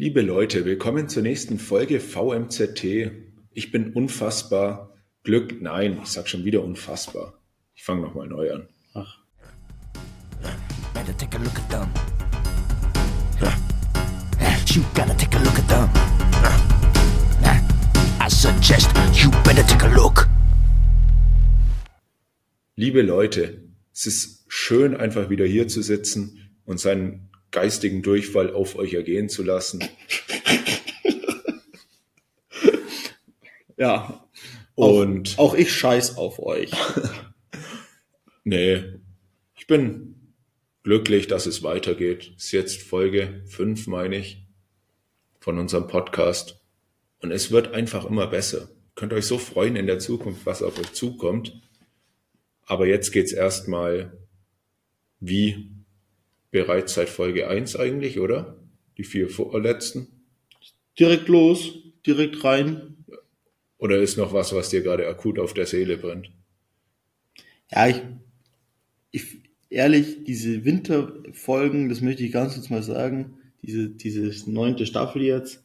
Liebe Leute, willkommen zur nächsten Folge VMZT. Ich bin unfassbar Glück. Nein, ich sag schon wieder unfassbar. Ich fange nochmal neu an. Ach. Better take a look at them. You gotta take a look at them. I suggest you better take a look. Liebe Leute, es ist schön, einfach wieder hier zu sitzen und seinen geistigen Durchfall auf euch ergehen zu lassen. Ja. Und Auch, auch ich scheiß auf euch. nee, ich bin glücklich, dass es weitergeht. Ist jetzt Folge 5, meine ich, von unserem Podcast. Und es wird einfach immer besser. Könnt euch so freuen in der Zukunft, was auf euch zukommt. Aber jetzt geht's erstmal wie bereits seit Folge 1 eigentlich, oder? Die vier vorletzten. Direkt los, direkt rein. Oder ist noch was, was dir gerade akut auf der Seele brennt? Ja, ich, ich ehrlich, diese Winterfolgen, das möchte ich ganz kurz mal sagen, diese, diese neunte Staffel jetzt,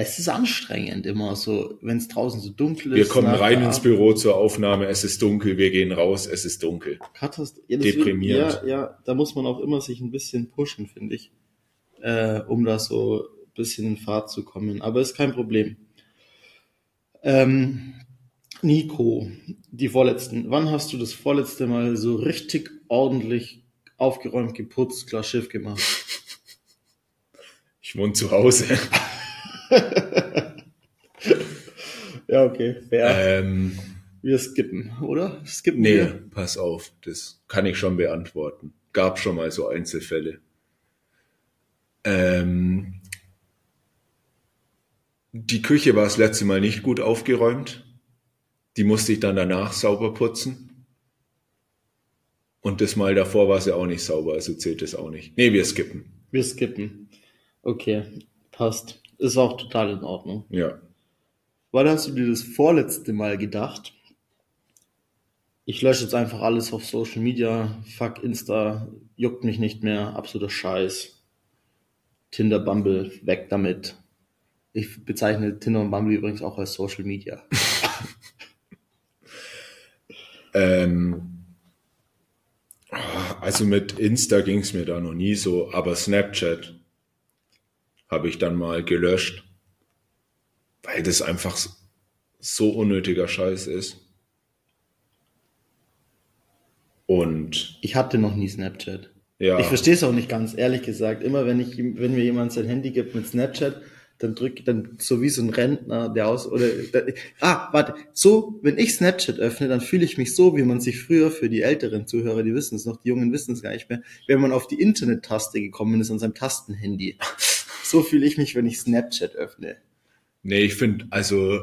es ist anstrengend immer so, wenn es draußen so dunkel ist. Wir kommen rein ins. Büro zur Aufnahme, es ist dunkel, wir gehen raus, es ist dunkel. Katast ja, Deprimierend. Ja, ja, da muss man auch immer sich ein bisschen pushen, finde ich, äh, um da so ein bisschen in Fahrt zu kommen. Aber ist kein Problem. Ähm, Nico, die vorletzten. Wann hast du das vorletzte Mal so richtig ordentlich aufgeräumt, geputzt, klar Schiff gemacht? Ich wohne zu Hause. Ja, okay, fair. Ähm, Wir skippen, oder? Skippen nee, wir? pass auf, das kann ich schon beantworten. Gab schon mal so Einzelfälle. Ähm, die Küche war das letzte Mal nicht gut aufgeräumt. Die musste ich dann danach sauber putzen. Und das Mal davor war sie auch nicht sauber, also zählt es auch nicht. Nee, wir skippen. Wir skippen. Okay, passt. Ist auch total in Ordnung. Ja. Wann hast du dir das vorletzte Mal gedacht? Ich lösche jetzt einfach alles auf Social Media. Fuck Insta, juckt mich nicht mehr. Absoluter Scheiß. Tinder, Bumble, weg damit. Ich bezeichne Tinder und Bumble übrigens auch als Social Media. Ähm, also mit Insta ging es mir da noch nie so, aber Snapchat habe ich dann mal gelöscht, weil das einfach so unnötiger Scheiß ist. Und Ich hatte noch nie Snapchat. ja, Ich verstehe es auch nicht ganz, ehrlich gesagt. Immer wenn ich, wenn mir jemand sein Handy gibt mit Snapchat, dann drücke dann so wie so ein Rentner, der aus oder da, ah, warte, so, wenn ich Snapchat öffne, dann fühle ich mich so, wie man sich früher für die älteren Zuhörer, die wissen es noch, die Jungen wissen es gar nicht mehr, wenn man auf die Internet-Taste gekommen ist an seinem Tastenhandy. So fühle ich mich, wenn ich Snapchat öffne. nee, ich finde also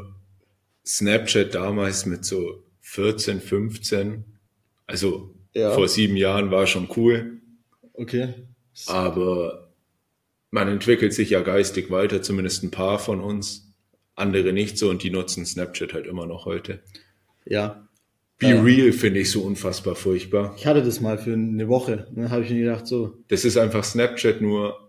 Snapchat damals mit so 14, 15, also Ja. vor sieben Jahren war schon cool. Okay. Aber man entwickelt sich ja geistig weiter, zumindest ein paar von uns, andere nicht so und die nutzen Snapchat halt immer noch heute. Ja. Be Ja. Real finde ich so unfassbar furchtbar. Ich hatte das mal für eine Woche. Dann habe ich mir gedacht, so, Das ist einfach Snapchat nur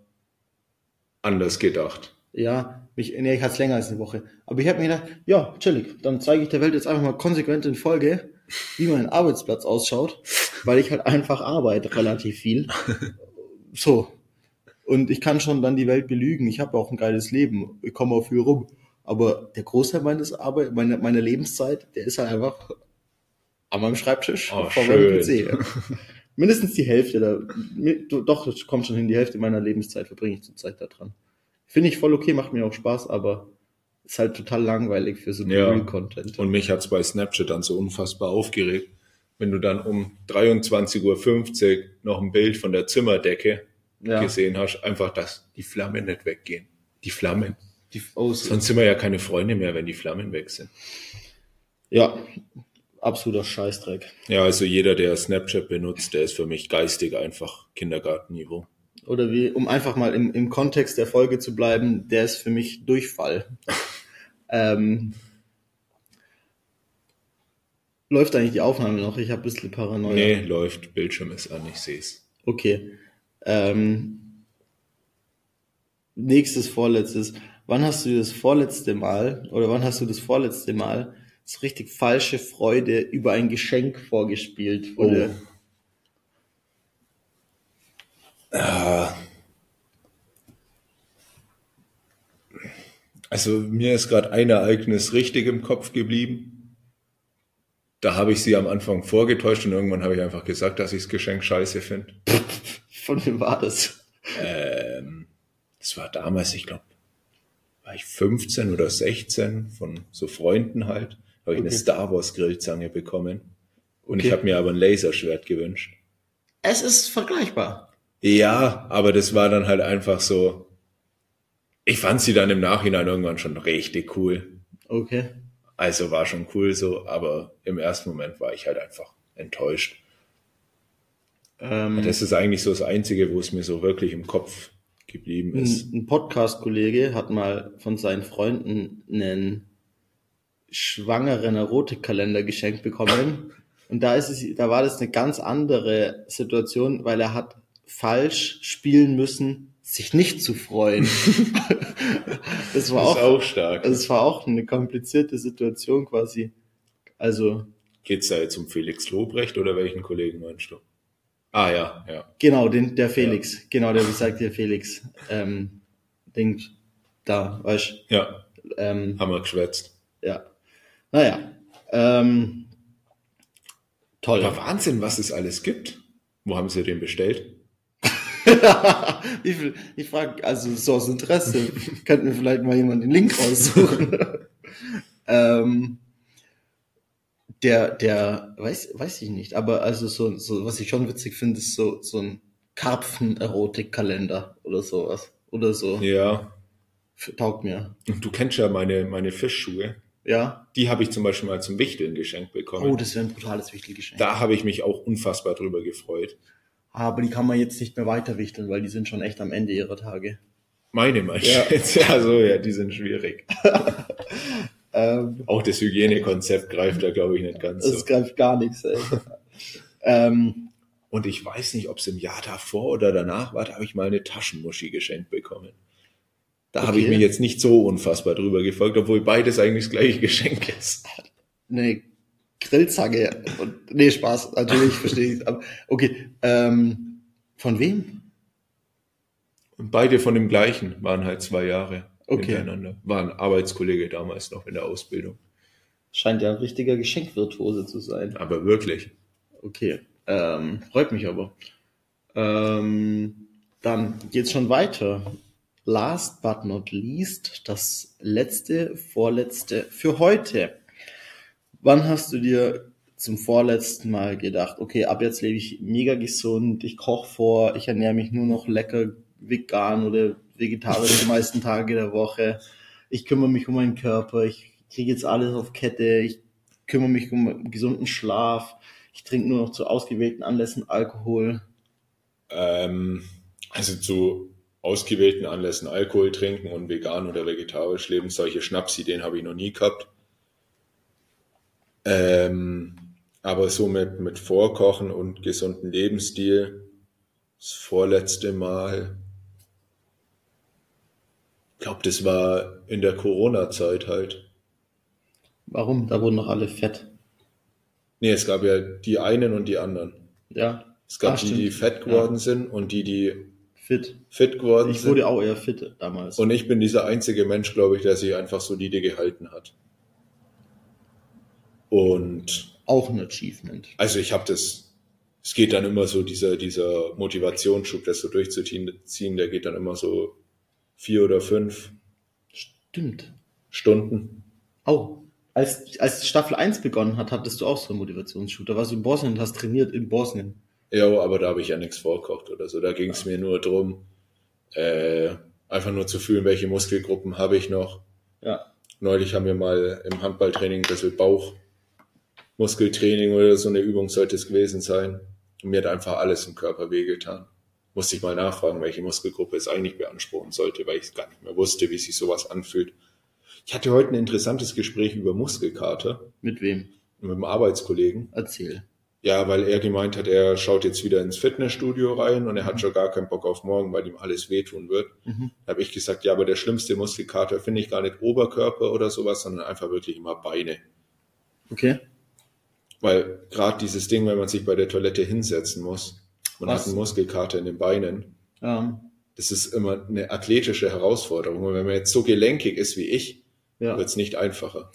anders gedacht. Ja, mich, nee, ich hatte es länger als eine Woche. Aber ich habe mir gedacht, ja, chillig, dann zeige ich der Welt jetzt einfach mal konsequent in Folge, wie mein Arbeitsplatz ausschaut, weil ich halt einfach arbeite relativ viel. So. Und ich kann schon dann die Welt belügen. Ich habe auch ein geiles Leben. Ich komme auch viel rum. Aber der Großteil meines Arbeit, meiner, meiner Lebenszeit, der ist halt einfach an meinem Schreibtisch Oh, vor meinem schön. PC. Mindestens die Hälfte, da, doch, das kommt schon hin, die Hälfte meiner Lebenszeit verbringe ich zurzeit da dran. Finde ich voll okay, macht mir auch Spaß, aber ist halt total langweilig für so Ja. Real Content. Und mich hat's bei Snapchat dann so unfassbar aufgeregt, wenn du dann um 23.50 Uhr noch ein Bild von der Zimmerdecke Ja. gesehen hast, einfach, dass die Flammen nicht weggehen. Die Flammen. Die, oh, so- Sonst sind wir ja keine Freunde mehr, wenn die Flammen weg sind. ja, absoluter Scheißdreck. Ja, also jeder, der Snapchat benutzt, der ist für mich geistig einfach Kindergartenniveau. Oder wie, um einfach mal im, im Kontext der Folge zu bleiben, der ist für mich Durchfall. ähm, läuft eigentlich die Aufnahme noch? Ich habe ein bisschen Paranoia. Nee, läuft, Bildschirm ist an, ich seh's. Okay. Ähm, nächstes, vorletztes. Wann hast du das vorletzte Mal oder wann hast du das vorletzte Mal so richtig falsche Freude über ein Geschenk vorgespielt? Oder Also mir ist gerade ein Ereignis richtig im Kopf geblieben. Da habe ich sie am Anfang vorgetäuscht und irgendwann habe ich einfach gesagt, dass ich das Geschenk scheiße finde. von wem war das? Das war damals, ich glaube, war ich 15 oder 16 von so Freunden halt. Habe ich eine Okay. Star Wars Grillzange bekommen. Und ich Okay. habe mir aber ein Laserschwert gewünscht. Es ist vergleichbar. Ja, aber das war dann halt einfach so. Ich fand sie dann im Nachhinein irgendwann schon richtig cool. Okay. Also war schon cool so, aber im ersten Moment war ich halt einfach enttäuscht. Ähm, Das ist eigentlich so das Einzige, wo es mir so wirklich im Kopf geblieben ist. ein, ein Podcast-Kollege hat mal von seinen Freunden einen schwangeren Erotikkalender geschenkt bekommen. Und da ist es, da war das eine ganz andere Situation, weil er hat falsch spielen müssen, sich nicht zu freuen. das war ist auch, auch stark. also es war auch eine komplizierte Situation quasi. Also, Geht's da jetzt um Felix Lobrecht oder welchen Kollegen meinst du? Ah ja, ja. genau, den, der Felix, genau, der, wie sagt der Felix, ähm, Ding, da, weißt Ja, ähm, haben wir geschwätzt. Ja. Naja. Ähm, toll. Aber Wahnsinn, was es alles gibt. Wo haben sie den bestellt? Viel, ich frage, also so aus Interesse, könnten wir vielleicht mal jemand den Link raussuchen. ähm, der, der, weiß, weiß ich nicht, aber also so, so, was ich schon witzig finde, ist so, so ein Karpfen-Erotik-Kalender oder sowas. Oder so. Ja. Taugt mir. Und du kennst ja meine, meine Fischschuhe. Ja. Die habe ich zum Beispiel mal zum Wichteln geschenkt bekommen. Oh, das wäre ein brutales Wichtelgeschenk. da habe ich mich auch unfassbar drüber gefreut. Aber die kann man jetzt nicht mehr weiterwichteln, weil die sind schon echt am Ende ihrer Tage. Meine meinst Ja. Ja, so, ja, die sind schwierig. Ähm, Auch das Hygienekonzept greift da, glaube ich, nicht ganz Es so. greift gar nichts, ey. ähm, Und ich weiß nicht, ob es im Jahr davor oder danach war, da habe ich mal eine Taschenmuschi geschenkt bekommen. Da habe ich Okay. mich jetzt nicht so unfassbar drüber gefolgt, obwohl beides eigentlich das gleiche Geschenk ist. eine Grillzange. Und, nee, Spaß, natürlich, verstehe ich. Aber okay. Ähm, von wem? Und beide von dem gleichen waren halt zwei Jahre Okay. hintereinander. War ein Arbeitskollege damals noch in der Ausbildung. Scheint ja ein richtiger Geschenkwirtuose zu sein. Aber wirklich. Okay. Ähm, freut mich aber. Ähm, dann geht's schon weiter. Last but not least, das letzte, vorletzte für heute. Wann hast du dir zum vorletzten Mal gedacht, okay, ab jetzt lebe ich mega gesund, ich koche vor, ich ernähre mich nur noch lecker vegan oder vegetarisch die meisten Tage der Woche. Ich kümmere mich um meinen Körper, ich kriege jetzt alles auf Kette, ich kümmere mich um gesunden Schlaf, ich trinke nur noch zu ausgewählten Anlässen Alkohol. Ähm, also zu ausgewählten Anlässen Alkohol trinken und vegan oder vegetarisch leben, solche Schnapsideen habe ich noch nie gehabt. Ähm, aber so mit, mit Vorkochen und gesunden Lebensstil, das vorletzte Mal, ich glaube, das war in der Corona-Zeit halt. Warum? Da wurden noch alle fett. Nee, es gab ja die einen und die anderen. Ja, Es gab Ah, die, stimmt. die fett geworden sind und die, die fit. fit geworden Ich sind. wurde auch eher fit damals. Und ich bin dieser einzige Mensch, glaube ich, der sich einfach solide gehalten hat. Und auch ein Achievement. also ich habe das, es geht dann immer so, dieser, dieser Motivationsschub, das so durchzuziehen, ziehen, der geht dann immer so vier oder fünf Stimmt. Stunden. Oh, als, als Staffel 1 begonnen hat, hattest du auch so einen Motivationsschub. Da warst du in Bosnien und hast trainiert in Bosnien. Ja, aber da habe ich ja nichts vorkocht oder so. Da ging es mir nur drum, äh, einfach nur zu fühlen, welche Muskelgruppen habe ich noch. Ja. Neulich haben wir mal im Handballtraining ein bisschen Bauchmuskeltraining oder so eine Übung sollte es gewesen sein. Und mir hat einfach alles im Körper wehgetan. Musste ich mal nachfragen, welche Muskelgruppe es eigentlich beanspruchen sollte, weil ich gar nicht mehr wusste, wie sich sowas anfühlt. Ich hatte heute ein interessantes Gespräch über Muskelkater Mit wem? mit einem Arbeitskollegen. Erzähl. Ja, weil er gemeint hat, er schaut jetzt wieder ins Fitnessstudio rein und er hat schon gar keinen Bock auf morgen, weil ihm alles wehtun wird. Mhm. Da habe ich gesagt, ja, aber der schlimmste Muskelkater finde ich gar nicht Oberkörper oder sowas, sondern einfach wirklich immer Beine. Okay. Weil gerade dieses Ding, wenn man sich bei der Toilette hinsetzen muss, man Was? hat einen Muskelkater in den Beinen, Ähm, das ist immer eine athletische Herausforderung. Und wenn man jetzt so gelenkig ist wie ich, ja. wird es nicht einfacher.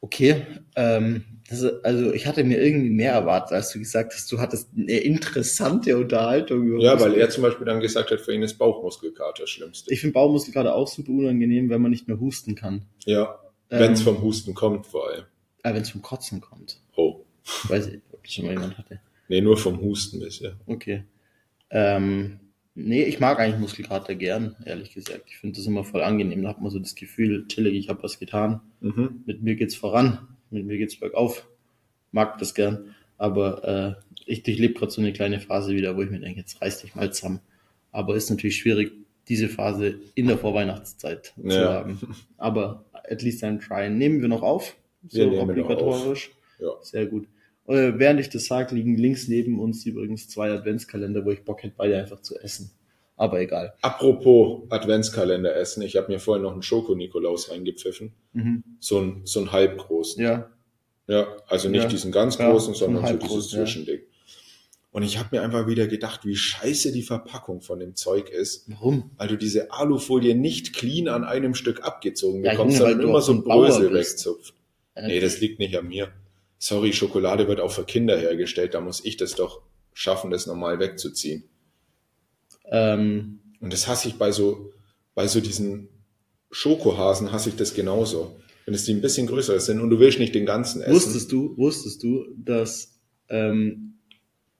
Okay. Ähm, ist, also ich hatte mir irgendwie mehr erwartet, als du gesagt hast, du hattest eine interessante Unterhaltung Ja, weil er zum Beispiel dann gesagt hat, für ihn ist Bauchmuskelkater das Schlimmste. Ich finde Bauchmuskelkater auch super unangenehm, wenn man nicht mehr husten kann. Ja, Ähm, wenn es vom Husten kommt vor allem. Äh, wenn es vom Kotzen kommt. Oh, Weiß ich, ob das schon mal jemand hatte. nee, nur vom Husten bisher. Okay. Ähm, nee, ich mag eigentlich Muskelkater gern, ehrlich gesagt. Ich finde das immer voll angenehm. Da hat man so das Gefühl, chillig, ich habe was getan. Mhm. Mit mir geht's voran. Mit mir geht's bergauf. Mag das gern. Aber äh, ich durchlebe gerade so eine kleine Phase wieder, wo ich mir denke, jetzt reiß dich mal zusammen. Aber ist natürlich schwierig, diese Phase in der Vorweihnachtszeit zu Ja. haben. Aber at least I'm trying. Nehmen wir noch auf? So obligatorisch. Ja. Sehr gut. Äh, während ich das sage, liegen links neben uns übrigens zwei Adventskalender, wo ich Bock hätte, beide einfach zu essen. Aber egal. Apropos Adventskalender essen, ich habe mir vorhin noch einen Schoko-Nikolaus reingepfiffen. Mhm. So ein, so ein halbgroßen. Ja, Ja, also nicht Ja. diesen ganz Ja, großen, ein sondern so dieses ja. Zwischending. Und ich habe mir einfach wieder gedacht, wie scheiße die Verpackung von dem Zeug ist, warum? weil du diese Alufolie nicht clean an einem Stück abgezogen Ja, bekommst, Junge, weil sondern du immer so ein Brösel wegzupft. Nee, das liegt nicht an mir. Sorry, Schokolade wird auch für Kinder hergestellt, da muss ich das doch schaffen, das normal wegzuziehen. ähm, Und das hasse ich bei so, bei so diesen Schokohasen hasse ich das genauso. Wenn es die ein bisschen größer sind und du willst nicht den ganzen essen. wusstest du, wusstest du, dass ähm,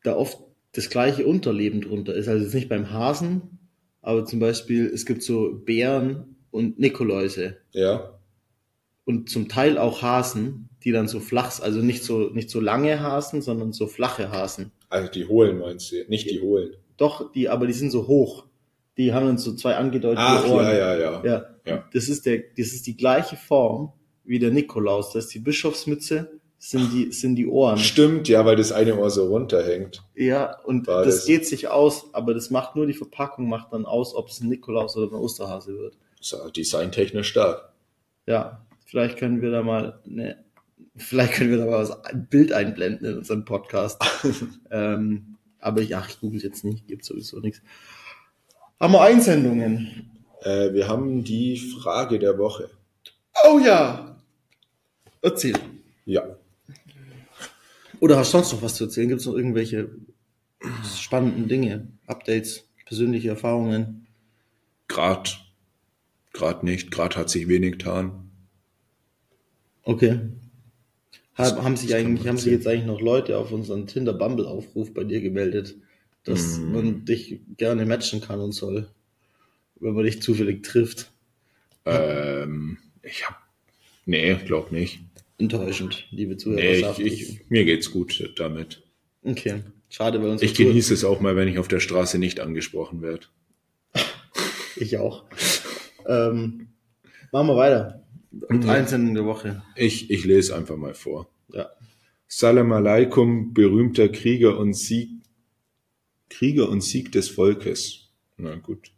da oft das gleiche Unterleben drunter ist? Also jetzt nicht beim Hasen, aber zum Beispiel, es gibt so Bären und Nikoläuse Ja, und zum Teil auch Hasen, die dann so flach, also nicht so, nicht so lange Hasen, sondern so flache Hasen. also die hohlen meinst du, nicht die hohlen. Doch, die, aber die sind so hoch. Die haben dann so zwei angedeutete Ach, Ohren. ja, ja, ja. Ja. Ja. Das ist der, das ist die gleiche Form wie der Nikolaus. Das ist die Bischofsmütze, sind die, sind die Ohren. Stimmt, ja, weil das eine Ohr so runterhängt. Ja, und das, das- geht sich aus, aber das macht nur die Verpackung, macht dann aus, ob es ein Nikolaus oder ein Osterhase wird. Designtechnisch stark. Ja, vielleicht können wir da mal, ne, vielleicht können wir da mal was, ein Bild einblenden in unserem Podcast. ähm, aber ja, ich google jetzt nicht, gibt sowieso nichts. Haben wir Einsendungen? Äh, wir haben die Frage der Woche. Oh ja! Erzähl. Ja. Oder hast du sonst noch was zu erzählen? Gibt es noch irgendwelche spannenden Dinge, Updates, persönliche Erfahrungen? Grad, grad nicht, grad hat sich wenig getan. Okay. Das- Haben, sich eigentlich, haben sich jetzt eigentlich noch Leute auf unseren Tinder Bumble Aufruf bei dir gemeldet, dass Mm. man dich gerne matchen kann und soll, wenn man dich zufällig trifft? Ähm, ich hab, nee, glaub nicht. Enttäuschend, liebe Nee, ich, Zuhörerschaft. ich, mir geht's gut damit. okay, schade, weil uns Ich genieße es auch mal, wenn ich auf der Straße nicht angesprochen werde. Ich auch. ähm, machen wir weiter. Mhm. Einsendung der Woche. Ich, ich lese einfach mal vor. Ja. Salam alaikum, berühmter Krieger und Sieg, Krieger und Sieg des Volkes. Na gut.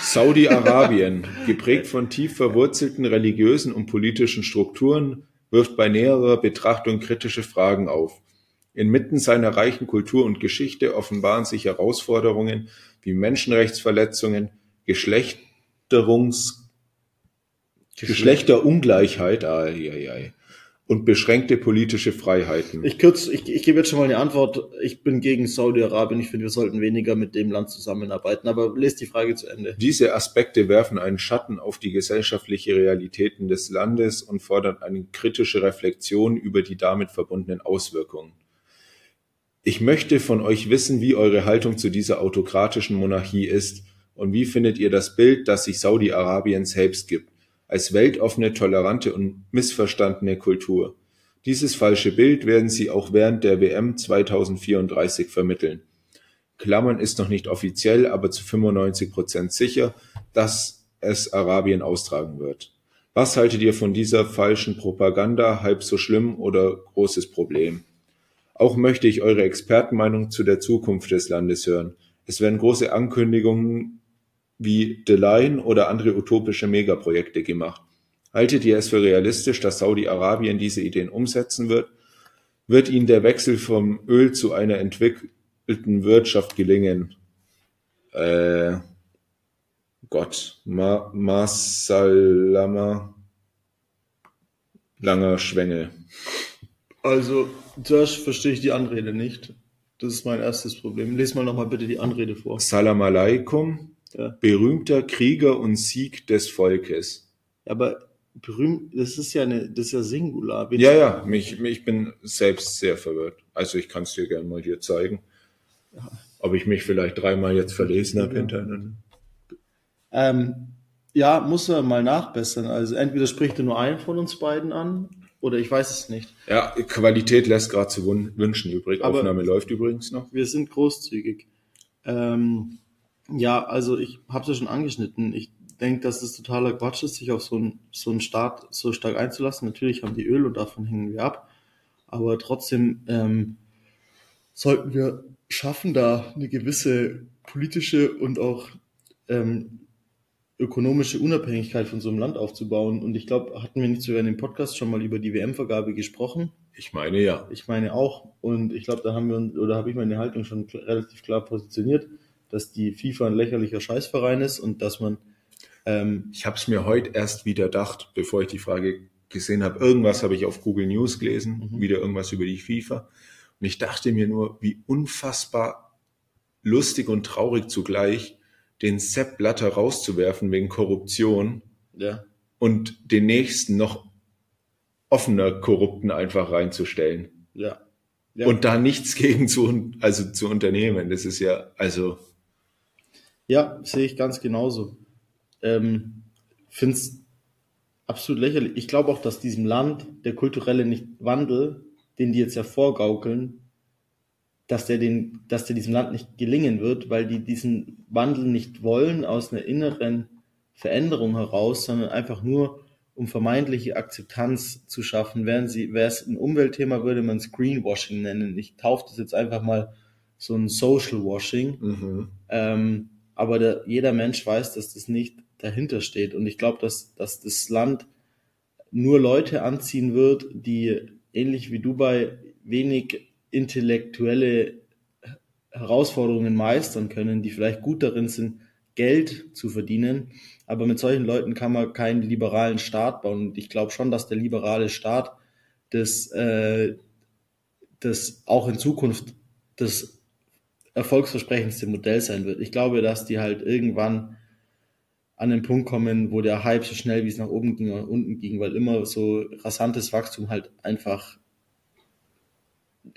Saudi-Arabien, geprägt von tief verwurzelten religiösen und politischen Strukturen, wirft bei näherer Betrachtung kritische Fragen auf. Inmitten seiner reichen Kultur und Geschichte offenbaren sich Herausforderungen wie Menschenrechtsverletzungen, Geschlechterungs Geschlechterungleichheit ai, ai, ai, und beschränkte politische Freiheiten. Ich kürz, ich, ich gebe jetzt schon mal eine Antwort. Ich bin gegen Saudi-Arabien. Ich finde, wir sollten weniger mit dem Land zusammenarbeiten. Aber lest die Frage zu Ende. Diese Aspekte werfen einen Schatten auf die gesellschaftliche Realitäten des Landes und fordern eine kritische Reflexion über die damit verbundenen Auswirkungen. Ich möchte von euch wissen, wie eure Haltung zu dieser autokratischen Monarchie ist und wie findet ihr das Bild, das sich Saudi-Arabien selbst gibt, als weltoffene, tolerante und missverstandene Kultur. Dieses falsche Bild werden sie auch während der WM 2034 vermitteln. Klammern ist noch nicht offiziell, aber zu 95 Prozent sicher, dass es Arabien austragen wird. Was haltet ihr von dieser falschen Propaganda? Halb so schlimm oder großes Problem? Auch möchte ich eure Expertenmeinung zu der Zukunft des Landes hören. Es werden große Ankündigungen wie The Line oder andere utopische Megaprojekte gemacht. Haltet ihr es für realistisch, dass Saudi-Arabien diese Ideen umsetzen wird? Wird ihnen der Wechsel vom Öl zu einer entwickelten Wirtschaft gelingen? Äh, Gott, Ma Masalama, langer Schwengel. Also, zuerst verstehe ich die Anrede nicht. Das ist mein erstes Problem. Lies mal nochmal bitte die Anrede vor. Salam alaikum, Ja. berühmter Krieger und Sieg des Volkes. Aber berühmt, das ist ja eine, das ist ja Singular. Wen- Ja, ja, mich, ich bin selbst sehr verwirrt. Also ich kann es dir gerne mal hier zeigen. Ob ich mich vielleicht dreimal jetzt verlesen habe Ja. hintereinander. Ähm, ja, muss man mal nachbessern. Also entweder spricht er nur einen von uns beiden an, oder ich weiß es nicht. Ja, Qualität lässt gerade zu wünschen übrig. Aber- Aufnahme läuft übrigens noch. Wir sind großzügig. Ähm, ja, also ich habe es ja schon angeschnitten. Ich denke, dass es totaler Quatsch ist, sich auf so einen, so einen Staat so stark einzulassen. Natürlich haben die Öl und davon hängen wir ab. Aber trotzdem ähm, sollten wir schaffen, da eine gewisse politische und auch ähm, ökonomische Unabhängigkeit von so einem Land aufzubauen. Und ich glaube, hatten wir nicht sogar in dem Podcast schon mal über die WM-Vergabe gesprochen? Ich meine ja. Ich meine auch. Und ich glaube, da haben wir uns, oder habe ich meine Haltung schon relativ klar positioniert, dass die FIFA ein lächerlicher Scheißverein ist und dass man, ähm, Ich habe es mir heute erst wieder gedacht, bevor ich die Frage gesehen habe. Irgendwas habe ich auf Google News gelesen, Mhm. wieder irgendwas über die FIFA. Und ich dachte mir nur, wie unfassbar lustig und traurig zugleich, den Sepp Blatter rauszuwerfen wegen Korruption ja, und den nächsten noch offener Korrupten einfach reinzustellen. ja. ja. Und da nichts gegen zu, also zu unternehmen. Das ist ja, also, Ja, sehe ich ganz genauso. Ähm, Finde es absolut lächerlich. Ich glaube auch, dass diesem Land der kulturelle nicht Wandel, den die jetzt ja vorgaukeln, dass der, den, dass der diesem Land nicht gelingen wird, weil die diesen Wandel nicht wollen aus einer inneren Veränderung heraus, sondern einfach nur um vermeintliche Akzeptanz zu schaffen. Wären sie, wäre es ein Umweltthema, würde man es Greenwashing nennen. Ich taufe das jetzt einfach mal so ein Social Washing. mhm. Ähm, aber der, jeder Mensch weiß, dass das nicht dahinter steht. Und ich glaube, dass, dass das Land nur Leute anziehen wird, die ähnlich wie Dubai wenig intellektuelle Herausforderungen meistern können, die vielleicht gut darin sind, Geld zu verdienen. Aber mit solchen Leuten kann man keinen liberalen Staat bauen. Und ich glaube schon, dass der liberale Staat das, äh, das auch in Zukunft das erfolgsversprechendste Modell sein wird. Ich glaube, dass die halt irgendwann an den Punkt kommen, wo der Hype so schnell wie es nach oben ging und unten ging, weil immer so rasantes Wachstum halt einfach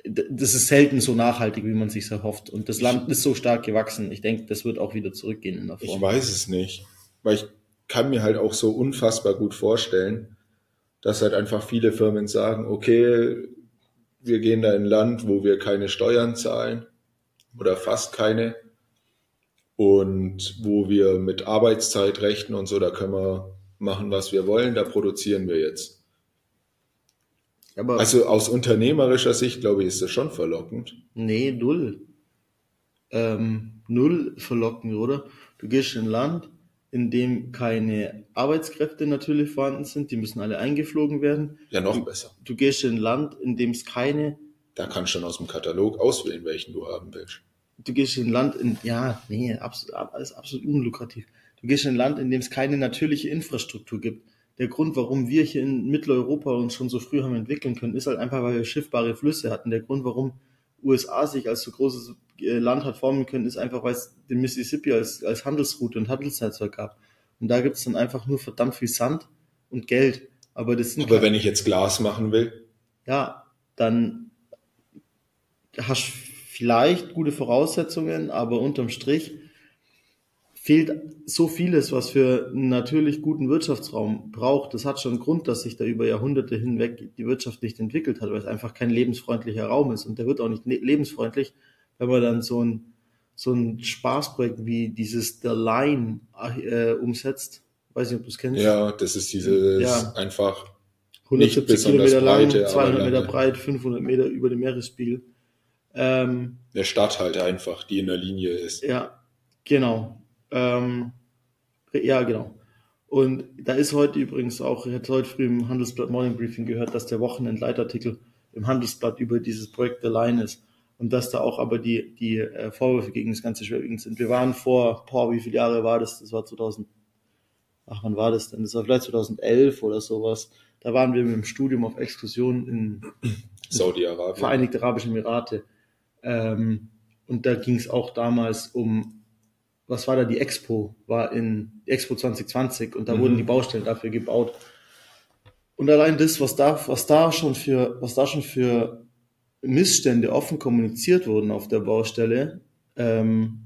das ist selten so nachhaltig, wie man sich erhofft. Und das Land ist so stark gewachsen. Ich denke, das wird auch wieder zurückgehen in der Ich Form. weiß es nicht, weil ich kann mir halt auch so unfassbar gut vorstellen, dass halt einfach viele Firmen sagen, okay, wir gehen da in ein Land, wo wir keine Steuern zahlen oder fast keine und wo wir mit Arbeitszeit rechnen und so, da können wir machen, was wir wollen, da produzieren wir jetzt. Aber Also aus unternehmerischer Sicht, glaube ich, ist das schon verlockend. Nee, null. Ähm, null verlockend, oder? Du gehst in ein Land, in dem keine Arbeitskräfte natürlich vorhanden sind, die müssen alle eingeflogen werden. Ja, noch besser. Du gehst in ein Land, in dem es keine, Da kannst du schon aus dem Katalog auswählen, welchen du haben willst. du gehst in ein Land, in, ja, nee, absolut, alles absolut unlukrativ. Du gehst in ein Land, in dem es keine natürliche Infrastruktur gibt. Der Grund, warum wir hier in Mitteleuropa uns schon so früh haben entwickeln können, ist halt einfach, weil wir schiffbare Flüsse hatten. Der Grund, warum USA sich als so großes äh, Land hat formen können, ist einfach, weil es den Mississippi als, als Handelsroute und Handelsnetzwerk gab. Und da gibt es dann einfach nur verdammt viel Sand und Geld. Aber das sind Aber wenn ich jetzt Glas machen will, ja, dann hast vielleicht gute Voraussetzungen, aber unterm Strich fehlt so vieles, was für einen natürlich guten Wirtschaftsraum braucht. Das hat schon einen Grund, dass sich da über Jahrhunderte hinweg die Wirtschaft nicht entwickelt hat, weil es einfach kein lebensfreundlicher Raum ist. Und der wird auch nicht lebensfreundlich, wenn man dann so ein, so ein Spaßprojekt wie dieses The Line äh, umsetzt. Weiß nicht, ob du es kennst. ja, das ist dieses Ja. einfach 170 nicht besonders Kilometer lang, breite, aber 200 Meter breit, 500 Meter über dem Meeresspiegel. Ähm, Der Stadt halt einfach, die in der Linie ist. ja, genau. Ähm, ja, genau. Und da ist heute übrigens auch, ich hatte heute früh im Handelsblatt Morning Briefing gehört, dass der Wochenendleitartikel im Handelsblatt über dieses Projekt Line ist. Und dass da auch aber die, die äh, Vorwürfe gegen das Ganze schwerwiegend sind. Wir waren vor, boah, wie viele Jahre war das? Das war 2000, ach, wann war das denn? Das war vielleicht 2011 oder sowas. Da waren wir mit dem Studium auf Exkursion in Saudi-Arabien. Vereinigte Arabische Emirate. Ähm, und da ging es auch damals um, was war da die Expo? War in Expo 2020 und da Mhm. wurden die Baustellen dafür gebaut. Und allein das, was da, was da schon für, was da schon für Missstände offen kommuniziert wurden auf der Baustelle, ähm,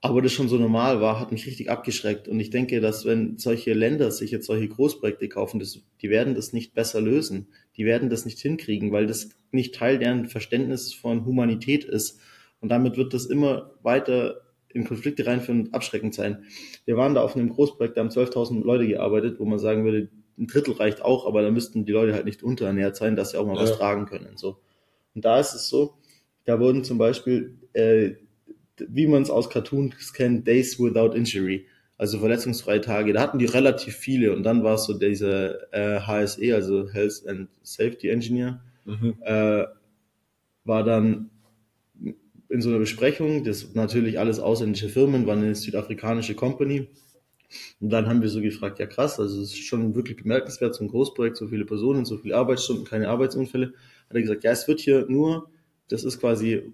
aber das schon so normal war, hat mich richtig abgeschreckt. Und ich denke, dass wenn solche Länder sich jetzt solche Großprojekte kaufen, das, die werden das nicht besser lösen. Die werden das nicht hinkriegen, weil das nicht Teil deren Verständnis von Humanität ist. Und damit wird das immer weiter in Konflikte reinführen und abschreckend sein. Wir waren da auf einem Großprojekt, da haben 12.000 Leute gearbeitet, wo man sagen würde, ein Drittel reicht auch, aber da müssten die Leute halt nicht unterernährt sein, dass sie auch mal Ja. was tragen können. So. Und da ist es so, da wurden zum Beispiel, äh, wie man es aus Cartoons kennt, Days Without Injury, also verletzungsfreie Tage. Da hatten die relativ viele und dann war es so dieser äh, HSE, also Health and Safety Engineer, Mhm. äh, war dann in so einer Besprechung, das natürlich alles ausländische Firmen, war eine südafrikanische Company. Und dann haben wir so gefragt, ja krass, also es ist schon wirklich bemerkenswert, so ein Großprojekt, so viele Personen, so viele Arbeitsstunden, keine Arbeitsunfälle. Hat er gesagt, ja, es wird hier nur, das ist quasi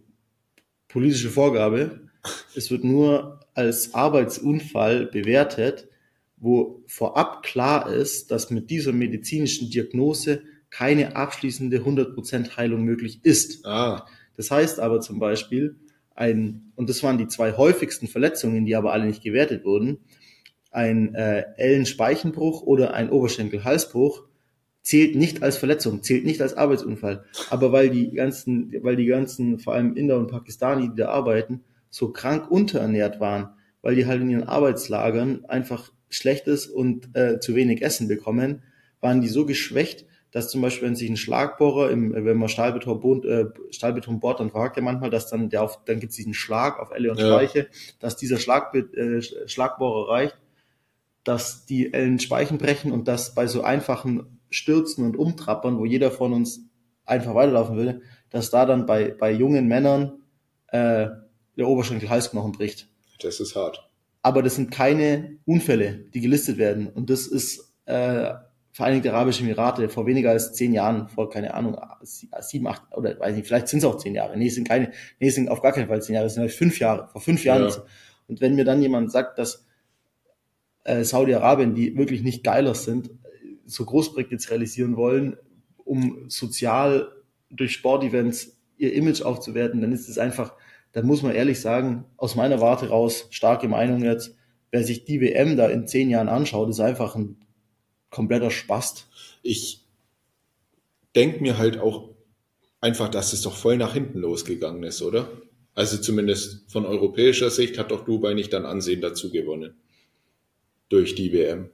politische Vorgabe, es wird nur als Arbeitsunfall bewertet, wo vorab klar ist, dass mit dieser medizinischen Diagnose keine abschließende 100% Heilung möglich ist. Ah, Das heißt aber zum Beispiel, ein, und das waren die zwei häufigsten Verletzungen, die aber alle nicht gewertet wurden, ein äh, Ellenspeichenbruch oder ein Oberschenkel-Halsbruch zählt nicht als Verletzung, zählt nicht als Arbeitsunfall. Aber weil die ganzen, weil die ganzen, vor allem Inder und Pakistani, die da arbeiten, so krank unterernährt waren, weil die halt in ihren Arbeitslagern einfach schlechtes und äh, zu wenig Essen bekommen, waren die so geschwächt, dass zum Beispiel, wenn sich ein Schlagbohrer, im, wenn man Stahlbeton, bohrt, äh, Stahlbeton bohrt, dann fragt er manchmal, dass dann der auf, dann gibt es diesen Schlag auf Elle und Ja. Speiche, dass dieser Schlag, äh, Schlagbohrer reicht, dass die Ellen Speichen brechen und dass bei so einfachen Stürzen und Umtrappern, wo jeder von uns einfach weiterlaufen würde, dass da dann bei, bei jungen Männern äh, der Oberschenkel-Halsknochen bricht. das ist hart. Aber das sind keine Unfälle, die gelistet werden. Und das ist äh, Vereinigte Arabische Emirate vor weniger als zehn Jahren, vor keine Ahnung, sieben, acht oder weiß nicht, vielleicht sind es auch zehn Jahre. Nee, es sind keine, nee, es sind auf gar keinen Fall zehn Jahre, es sind halt fünf Jahre, vor fünf Jahren. Ja. Und wenn mir dann jemand sagt, dass äh, Saudi-Arabien, die wirklich nicht geiler sind, so Großprojekte realisieren wollen, um sozial durch Sportevents ihr Image aufzuwerten, dann ist es einfach, dann muss man ehrlich sagen, aus meiner Warte raus, starke Meinung jetzt, wer sich die WM da in zehn Jahren anschaut, ist einfach ein kompletter Spast. Ich denke mir halt auch einfach, dass es doch voll nach hinten losgegangen ist, oder? Also zumindest von europäischer Sicht hat doch Dubai nicht dann Ansehen dazu gewonnen. Durch die WM.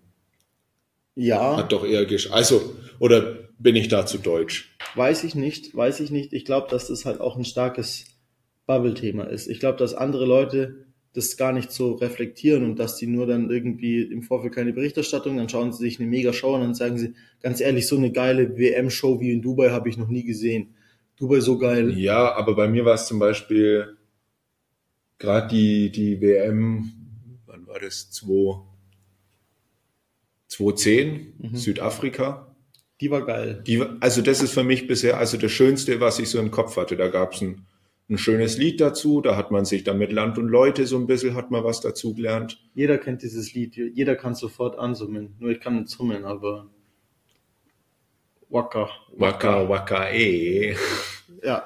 Ja, Hat doch eher gesch... Also, oder bin ich da zu deutsch? weiß ich nicht, weiß ich nicht. Ich glaube, dass das halt auch ein starkes Bubble-Thema ist. Ich glaube, dass andere Leute das gar nicht so reflektieren und dass die nur dann irgendwie im Vorfeld keine Berichterstattung, dann schauen sie sich eine Mega-Show und dann sagen sie, ganz ehrlich, so eine geile WM-Show wie in Dubai habe ich noch nie gesehen. Dubai so geil. Ja, aber bei mir war es zum Beispiel gerade die, die WM, wann war das? 2, 2010, Mhm. Südafrika. Die war geil. Die, also das ist für mich bisher also das Schönste, was ich so im Kopf hatte. Da gab es ein, ein schönes Lied dazu, da hat man sich dann mit Land und Leute so ein bisschen, hat man was dazu gelernt. Jeder kennt dieses Lied, jeder kann sofort ansummen. Nur ich kann nicht summen, aber Waka. Waka waka eh. Ja.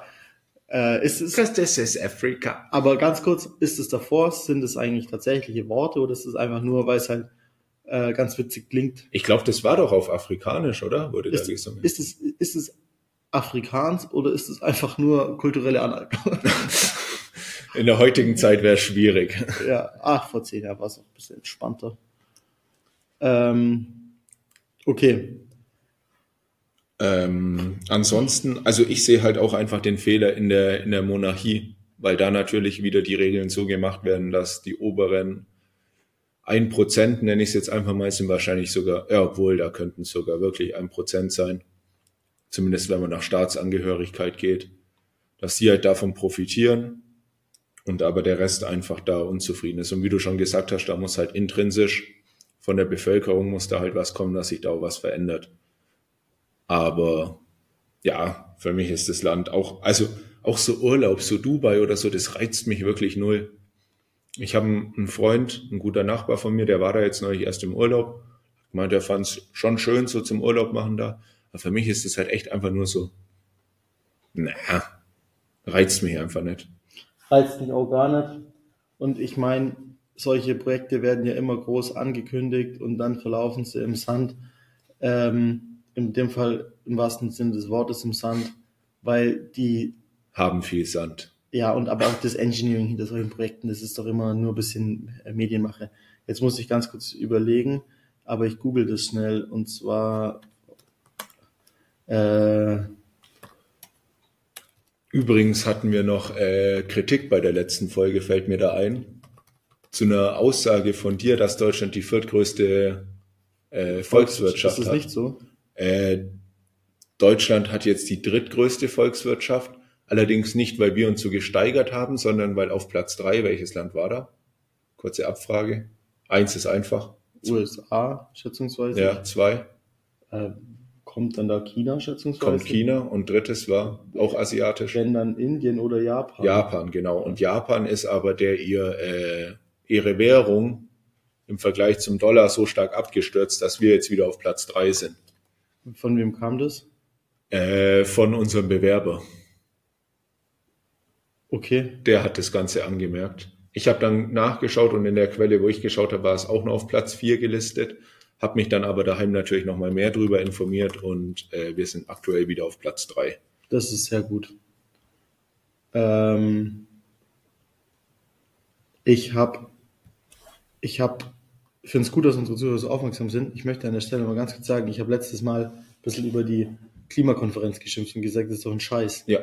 Äh, ist es, Because this is Africa. aber ganz kurz, ist es davor? Sind es eigentlich tatsächliche Worte oder ist es einfach nur, weil es halt äh, ganz witzig klingt? Ich glaube, das war doch auf Afrikanisch, oder? Wurde Ist, da gesungen. ist, es, ist es Afrikaans oder ist es einfach nur kulturelle Aneignung? In der heutigen Zeit wäre es schwierig. ja, ach, vor zehn Jahren war es auch ein bisschen entspannter. Ähm, okay. Ähm, ansonsten, also ich sehe halt auch einfach den Fehler in der, in der Monarchie, weil da natürlich wieder die Regeln so gemacht werden, dass die oberen ein Prozent, nenne ich es jetzt einfach mal, sind wahrscheinlich sogar, ja, obwohl, da könnten es sogar wirklich ein Prozent sein. Zumindest wenn man nach Staatsangehörigkeit geht, dass sie halt davon profitieren und aber der Rest einfach da unzufrieden ist. Und wie du schon gesagt hast, da muss halt intrinsisch von der Bevölkerung muss da halt was kommen, dass sich da auch was verändert. Aber ja, für mich ist das Land auch, also auch so Urlaub, so Dubai oder so, das reizt mich wirklich null. Ich habe einen Freund, ein guter Nachbar von mir, der war da jetzt neulich erst im Urlaub. Meint, er fand es schon schön, so zum Urlaub machen da. Aber für mich ist das halt echt einfach nur so, naja, reizt mich einfach nicht. Reizt mich auch gar nicht. Und ich meine, solche Projekte werden ja immer groß angekündigt und dann verlaufen sie im Sand. Ähm, in dem Fall im wahrsten Sinne des Wortes im Sand, weil die Haben viel Sand. ja, und aber auch das Engineering hinter solchen Projekten, das ist doch immer nur ein bisschen äh, Medienmache. Jetzt muss ich ganz kurz überlegen, aber ich google das schnell und zwar äh, Übrigens hatten wir noch äh, Kritik bei der letzten Folge, fällt mir da ein, zu einer Aussage von dir, dass Deutschland die viertgrößte äh, Volkswirtschaft ist das hat. nicht so? Äh, Deutschland hat jetzt die drittgrößte Volkswirtschaft, allerdings nicht, weil wir uns so gesteigert haben, sondern weil auf Platz drei, welches Land war da? Kurze Abfrage. Eins ist einfach. USA schätzungsweise. Ja, zwei Äh, kommt dann da China schätzungsweise? kommt China und drittes war auch asiatisch. Wenn dann Indien oder Japan. Japan, genau. Und Japan ist aber der ihr äh, ihre Währung im Vergleich zum Dollar so stark abgestürzt, dass wir jetzt wieder auf Platz drei sind. Von wem kam das? Äh, von unserem Bewerber. Okay. Der hat das Ganze angemerkt. Ich habe dann nachgeschaut und in der Quelle, wo ich geschaut habe, war es auch noch auf Platz vier gelistet. Habe mich dann aber daheim natürlich noch mal mehr drüber informiert und äh, wir sind aktuell wieder auf Platz drei. Das ist sehr gut. Ähm, ich habe, ich habe, finde es gut, dass unsere Zuhörer so aufmerksam sind. Ich möchte an der Stelle mal ganz kurz sagen, ich habe letztes Mal ein bisschen über die Klimakonferenz geschimpft und gesagt, das ist doch ein Scheiß. Ja,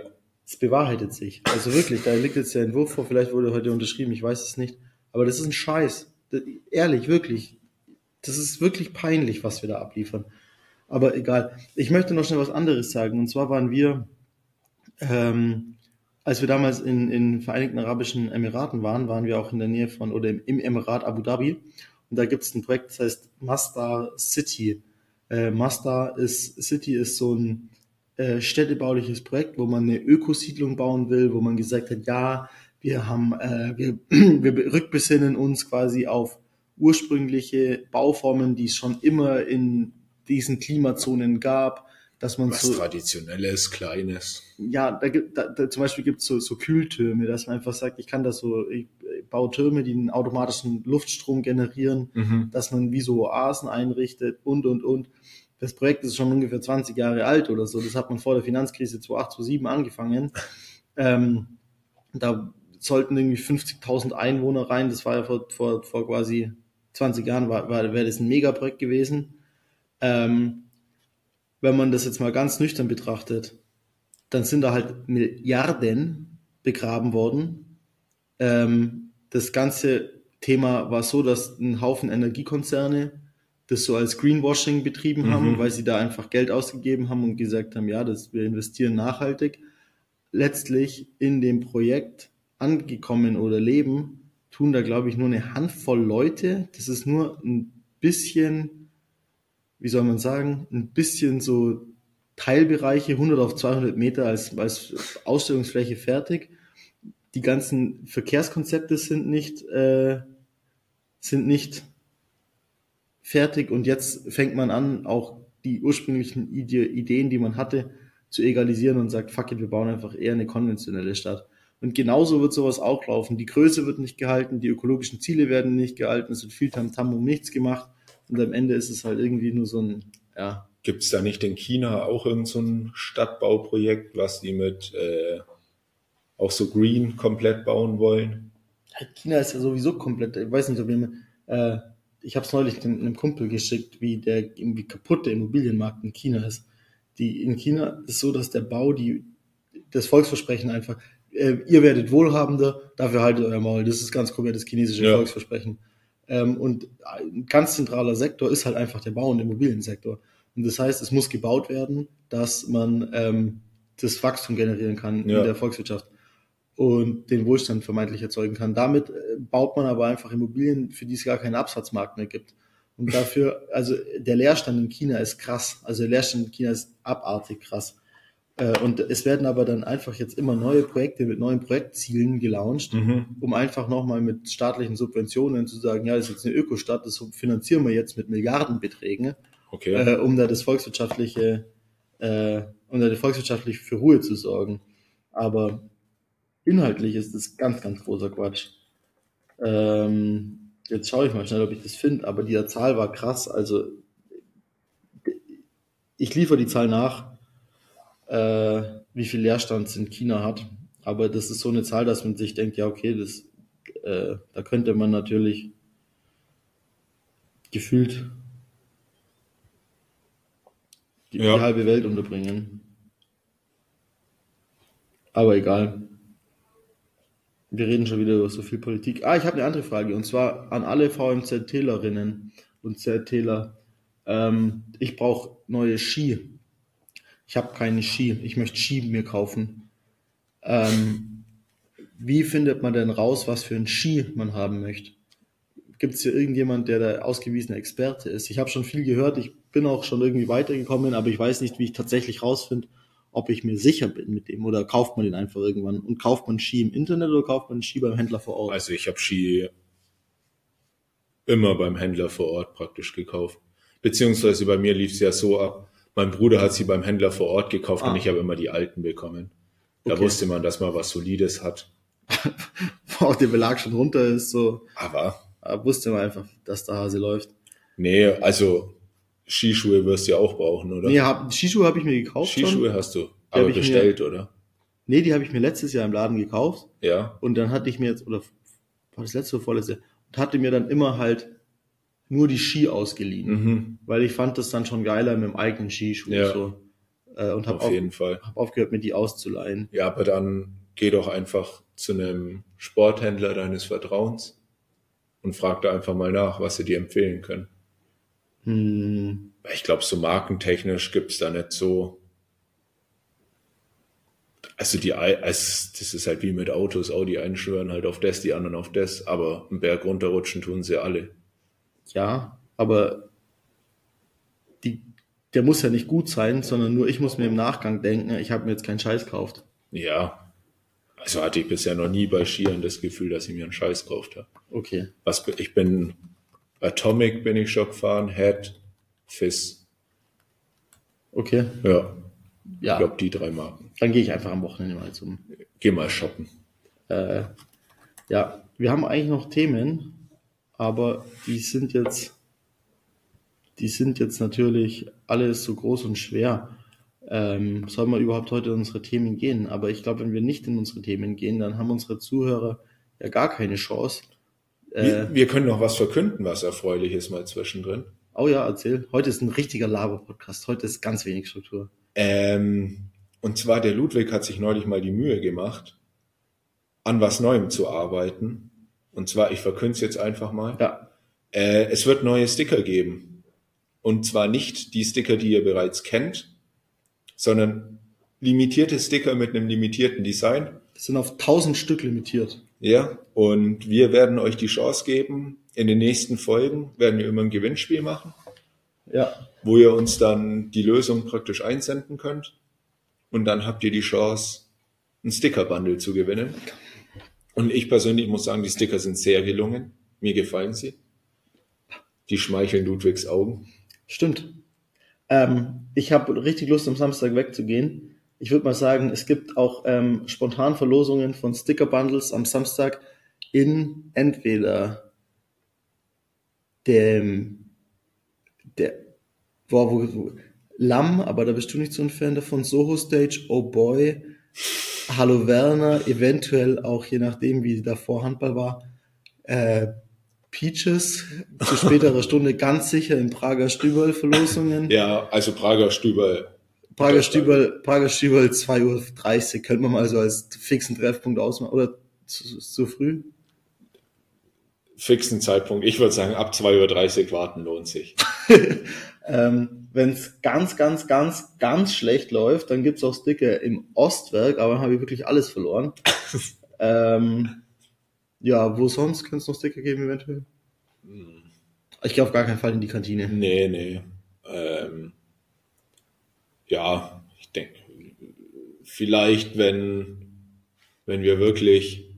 Es bewahrheitet sich. Also wirklich, da liegt jetzt der Entwurf vor, vielleicht wurde heute unterschrieben, ich weiß es nicht. Aber das ist ein Scheiß. Das, ehrlich, wirklich. Das ist wirklich peinlich, was wir da abliefern. Aber egal. Ich möchte noch schnell was anderes sagen. Und zwar waren wir, ähm, als wir damals in in Vereinigten Arabischen Emiraten waren, waren wir auch in der Nähe von, oder im, im Emirat Abu Dhabi. Und da gibt es ein Projekt, das heißt Masdar City. Äh, Masdar ist, City ist so ein äh, städtebauliches Projekt, wo man eine Ökosiedlung bauen will, wo man gesagt hat, ja, wir haben, äh, wir, wir rückbesinnen uns quasi auf ursprüngliche Bauformen, die es schon immer in diesen Klimazonen gab, dass man was so, traditionelles, kleines. ja, da gibt, da, da, zum Beispiel gibt es so, so Kühltürme, dass man einfach sagt, ich kann das so, ich baue Türme, die einen automatischen Luftstrom generieren, Mhm. dass man wie so Oasen einrichtet und, und, und. Das Projekt ist schon ungefähr 20 Jahre alt oder so. Das hat man vor der Finanzkrise 2008, 2007 angefangen. Ähm, da sollten irgendwie 50.000 Einwohner rein. Das war ja vor, vor, vor quasi 20 Jahren, war, war, wäre das ein Megaprojekt gewesen. Ähm, wenn man das jetzt mal ganz nüchtern betrachtet, dann sind da halt Milliarden begraben worden. Ähm, das ganze Thema war so, dass ein Haufen Energiekonzerne das so als Greenwashing betrieben Mhm. haben, weil sie da einfach Geld ausgegeben haben und gesagt haben, ja, das, wir investieren nachhaltig. Letztlich in dem Projekt angekommen oder leben, tun da, glaube ich, nur eine Handvoll Leute. Das ist nur ein bisschen, wie soll man sagen, ein bisschen so Teilbereiche, 100 auf 200 Meter als, als Ausstellungsfläche fertig. Die ganzen Verkehrskonzepte sind nicht, äh, sind nicht fertig und jetzt fängt man an, auch die ursprünglichen Ide Ideen, die man hatte, zu egalisieren und sagt, fuck it, wir bauen einfach eher eine konventionelle Stadt. Und genauso wird sowas auch laufen. Die Größe wird nicht gehalten, die ökologischen Ziele werden nicht gehalten, es wird viel Tamtam um nichts gemacht und am Ende ist es halt irgendwie nur so ein, ja, Gibt es da nicht in China auch irgend so ein Stadtbauprojekt, was die mit äh, auch so green komplett bauen wollen? China ist ja sowieso komplett, ich weiß nicht, ob jemand, äh, ich habe es neulich einem, einem Kumpel geschickt, wie der irgendwie kaputte Immobilienmarkt in China ist. die in China ist so, dass der Bau, die, das Volksversprechen einfach, äh, ihr werdet wohlhabender, dafür haltet euer Maul. Das ist ganz konkret das chinesische Ja. Volksversprechen. Ähm, und ein ganz zentraler Sektor ist halt einfach der Bau- und Immobiliensektor. Und das heißt, es muss gebaut werden, dass man ähm, das Wachstum generieren kann Ja. in der Volkswirtschaft und den Wohlstand vermeintlich erzeugen kann. Damit äh, baut man aber einfach Immobilien, für die es gar keinen Absatzmarkt mehr gibt. Und dafür, also der Leerstand in China ist krass. Also der Leerstand in China ist abartig krass. Äh, Und es werden aber dann einfach jetzt immer neue Projekte mit neuen Projektzielen gelauncht, Mhm. um einfach nochmal mit staatlichen Subventionen zu sagen, ja, das ist jetzt eine Ökostadt, das finanzieren wir jetzt mit Milliardenbeträgen, Okay. äh, um da das volkswirtschaftliche, äh, um da volkswirtschaftlich für Ruhe zu sorgen. Aber inhaltlich ist das ganz, ganz großer Quatsch. Ähm, jetzt schaue ich mal schnell, ob ich das finde, aber die Zahl war krass. Also ich liefere die Zahl nach, äh, wie viel Leerstand es in China hat. Aber das ist so eine Zahl, dass man sich denkt, ja, okay, das, äh, da könnte man natürlich gefühlt die, Ja. die halbe Welt unterbringen. Aber egal. Wir reden schon wieder über so viel Politik. Ah, ich habe eine andere Frage und zwar an alle VMZ-Tälerinnen und ZTler. Ähm, ich brauche neue Ski. Ich habe keine Ski. Ich möchte Ski mir kaufen. Ähm, wie findet man denn raus, was für ein Ski man haben möchte? Gibt es hier irgendjemand, der der ausgewiesene Experte ist? Ich habe schon viel gehört. Ich bin auch schon irgendwie weitergekommen, aber ich weiß nicht, wie ich tatsächlich rausfinde, ob ich mir sicher bin mit dem oder kauft man den einfach irgendwann und kauft man Ski im Internet oder kauft man Ski beim Händler vor Ort? Also ich habe Ski immer beim Händler vor Ort praktisch gekauft. Beziehungsweise bei mir lief es ja so ab, mein Bruder hat sie beim Händler vor Ort gekauft Ah. und ich habe immer die alten bekommen. Da Okay. wusste man, dass man was Solides hat. Wo auch der Belag schon runter ist, so Aber äh, wusste man einfach, dass der Hase läuft. nee, also Skischuhe wirst du ja auch brauchen, oder? Nee, hab, Skischuhe habe ich mir gekauft Skischuhe schon. hast du, hab aber ich mir- bestellt, oder? Nee, die habe ich mir letztes Jahr im Laden gekauft. Ja. Und dann hatte ich mir jetzt, oder war das letzte oder vorletzte, und hatte mir dann immer halt nur die Ski ausgeliehen. Mhm. Weil ich fand das dann schon geiler mit dem eigenen Skischuh. Ja. So. Äh, und habe Auf jeden Fall. hab aufgehört, mir die auszuleihen. Ja, aber dann geh doch einfach zu einem Sporthändler deines Vertrauens und frag da einfach mal nach, was sie dir empfehlen können. Hm, Ich glaube, so markentechnisch gibt's da nicht so. Also die, es, das ist halt wie mit Autos, auch die einen schwören halt auf das, die anderen auf das, aber einen Berg runterrutschen tun sie alle. Ja, aber die, der muss ja nicht gut sein, sondern nur ich muss mir im Nachgang denken, ich habe mir jetzt keinen Scheiß gekauft. Ja. Also hatte ich bisher noch nie bei Skiern das Gefühl, dass ich mir einen Scheiß gekauft habe. Okay. Was, ich bin Atomic bin ich schon gefahren, Head, Fizz. Okay. Ja, ich Ja, glaube die drei Marken. dann gehe ich einfach am Wochenende mal zum. Geh mal shoppen. Äh, ja, wir haben eigentlich noch Themen, aber die sind jetzt, die sind jetzt natürlich alles so groß und schwer. Ähm, soll man überhaupt heute in unsere Themen gehen? Aber ich glaube, wenn wir nicht in unsere Themen gehen, dann haben unsere Zuhörer ja gar keine Chance. Äh, Wir, wir können noch was verkünden, was Erfreuliches mal zwischendrin. oh ja, erzähl. Heute ist ein richtiger Laber-Podcast. Heute ist ganz wenig Struktur. Ähm, und zwar der Ludwig hat sich neulich mal die Mühe gemacht, an was Neuem zu arbeiten. Und zwar, ich verkünde es jetzt einfach mal. Ja, Äh, es wird neue Sticker geben. Und zwar nicht die Sticker, die ihr bereits kennt, sondern limitierte Sticker mit einem limitierten Design. das sind auf 1000 Stück limitiert. Ja, und wir werden euch die Chance geben, in den nächsten Folgen werden wir immer ein Gewinnspiel machen, Ja, wo ihr uns dann die Lösung praktisch einsenden könnt. Und dann habt ihr die Chance, ein Sticker-Bundle zu gewinnen. Und ich persönlich muss sagen, die Sticker sind sehr gelungen. Mir gefallen sie. Die schmeicheln Ludwigs Augen. Stimmt. Ähm, ich habe richtig Lust, am Samstag wegzugehen. Ich würde mal sagen, es gibt auch ähm, Spontanverlosungen von Sticker-Bundles am Samstag in entweder dem, der, boah, wo, wo, Lamm, aber da bist du nicht so ein Fan davon, Soho Stage, Oh Boy, Hallo Werner, eventuell auch, je nachdem, wie davor Handball war, äh, Peaches, zu späterer Stunde ganz sicher in Prager Stüberl-Verlosungen. Ja, also Prager Stüber Prager Doch, Stübel, Prager Stübel 2.30 Uhr, können wir mal so als fixen Treffpunkt ausmachen. Oder zu, zu früh? Fixen Zeitpunkt. Ich würde sagen, ab 2.30 Uhr warten lohnt sich. Ähm, Wenn es ganz, ganz, ganz, ganz schlecht läuft, dann gibt's auch Sticker im Ostwerk, aber dann habe ich wirklich alles verloren. ähm, ja, wo sonst könnte es noch Sticker geben eventuell? Ich gehe auf gar keinen Fall in die Kantine. Nee, nee. Ähm, ja, ich denke, vielleicht, wenn, wenn wir wirklich,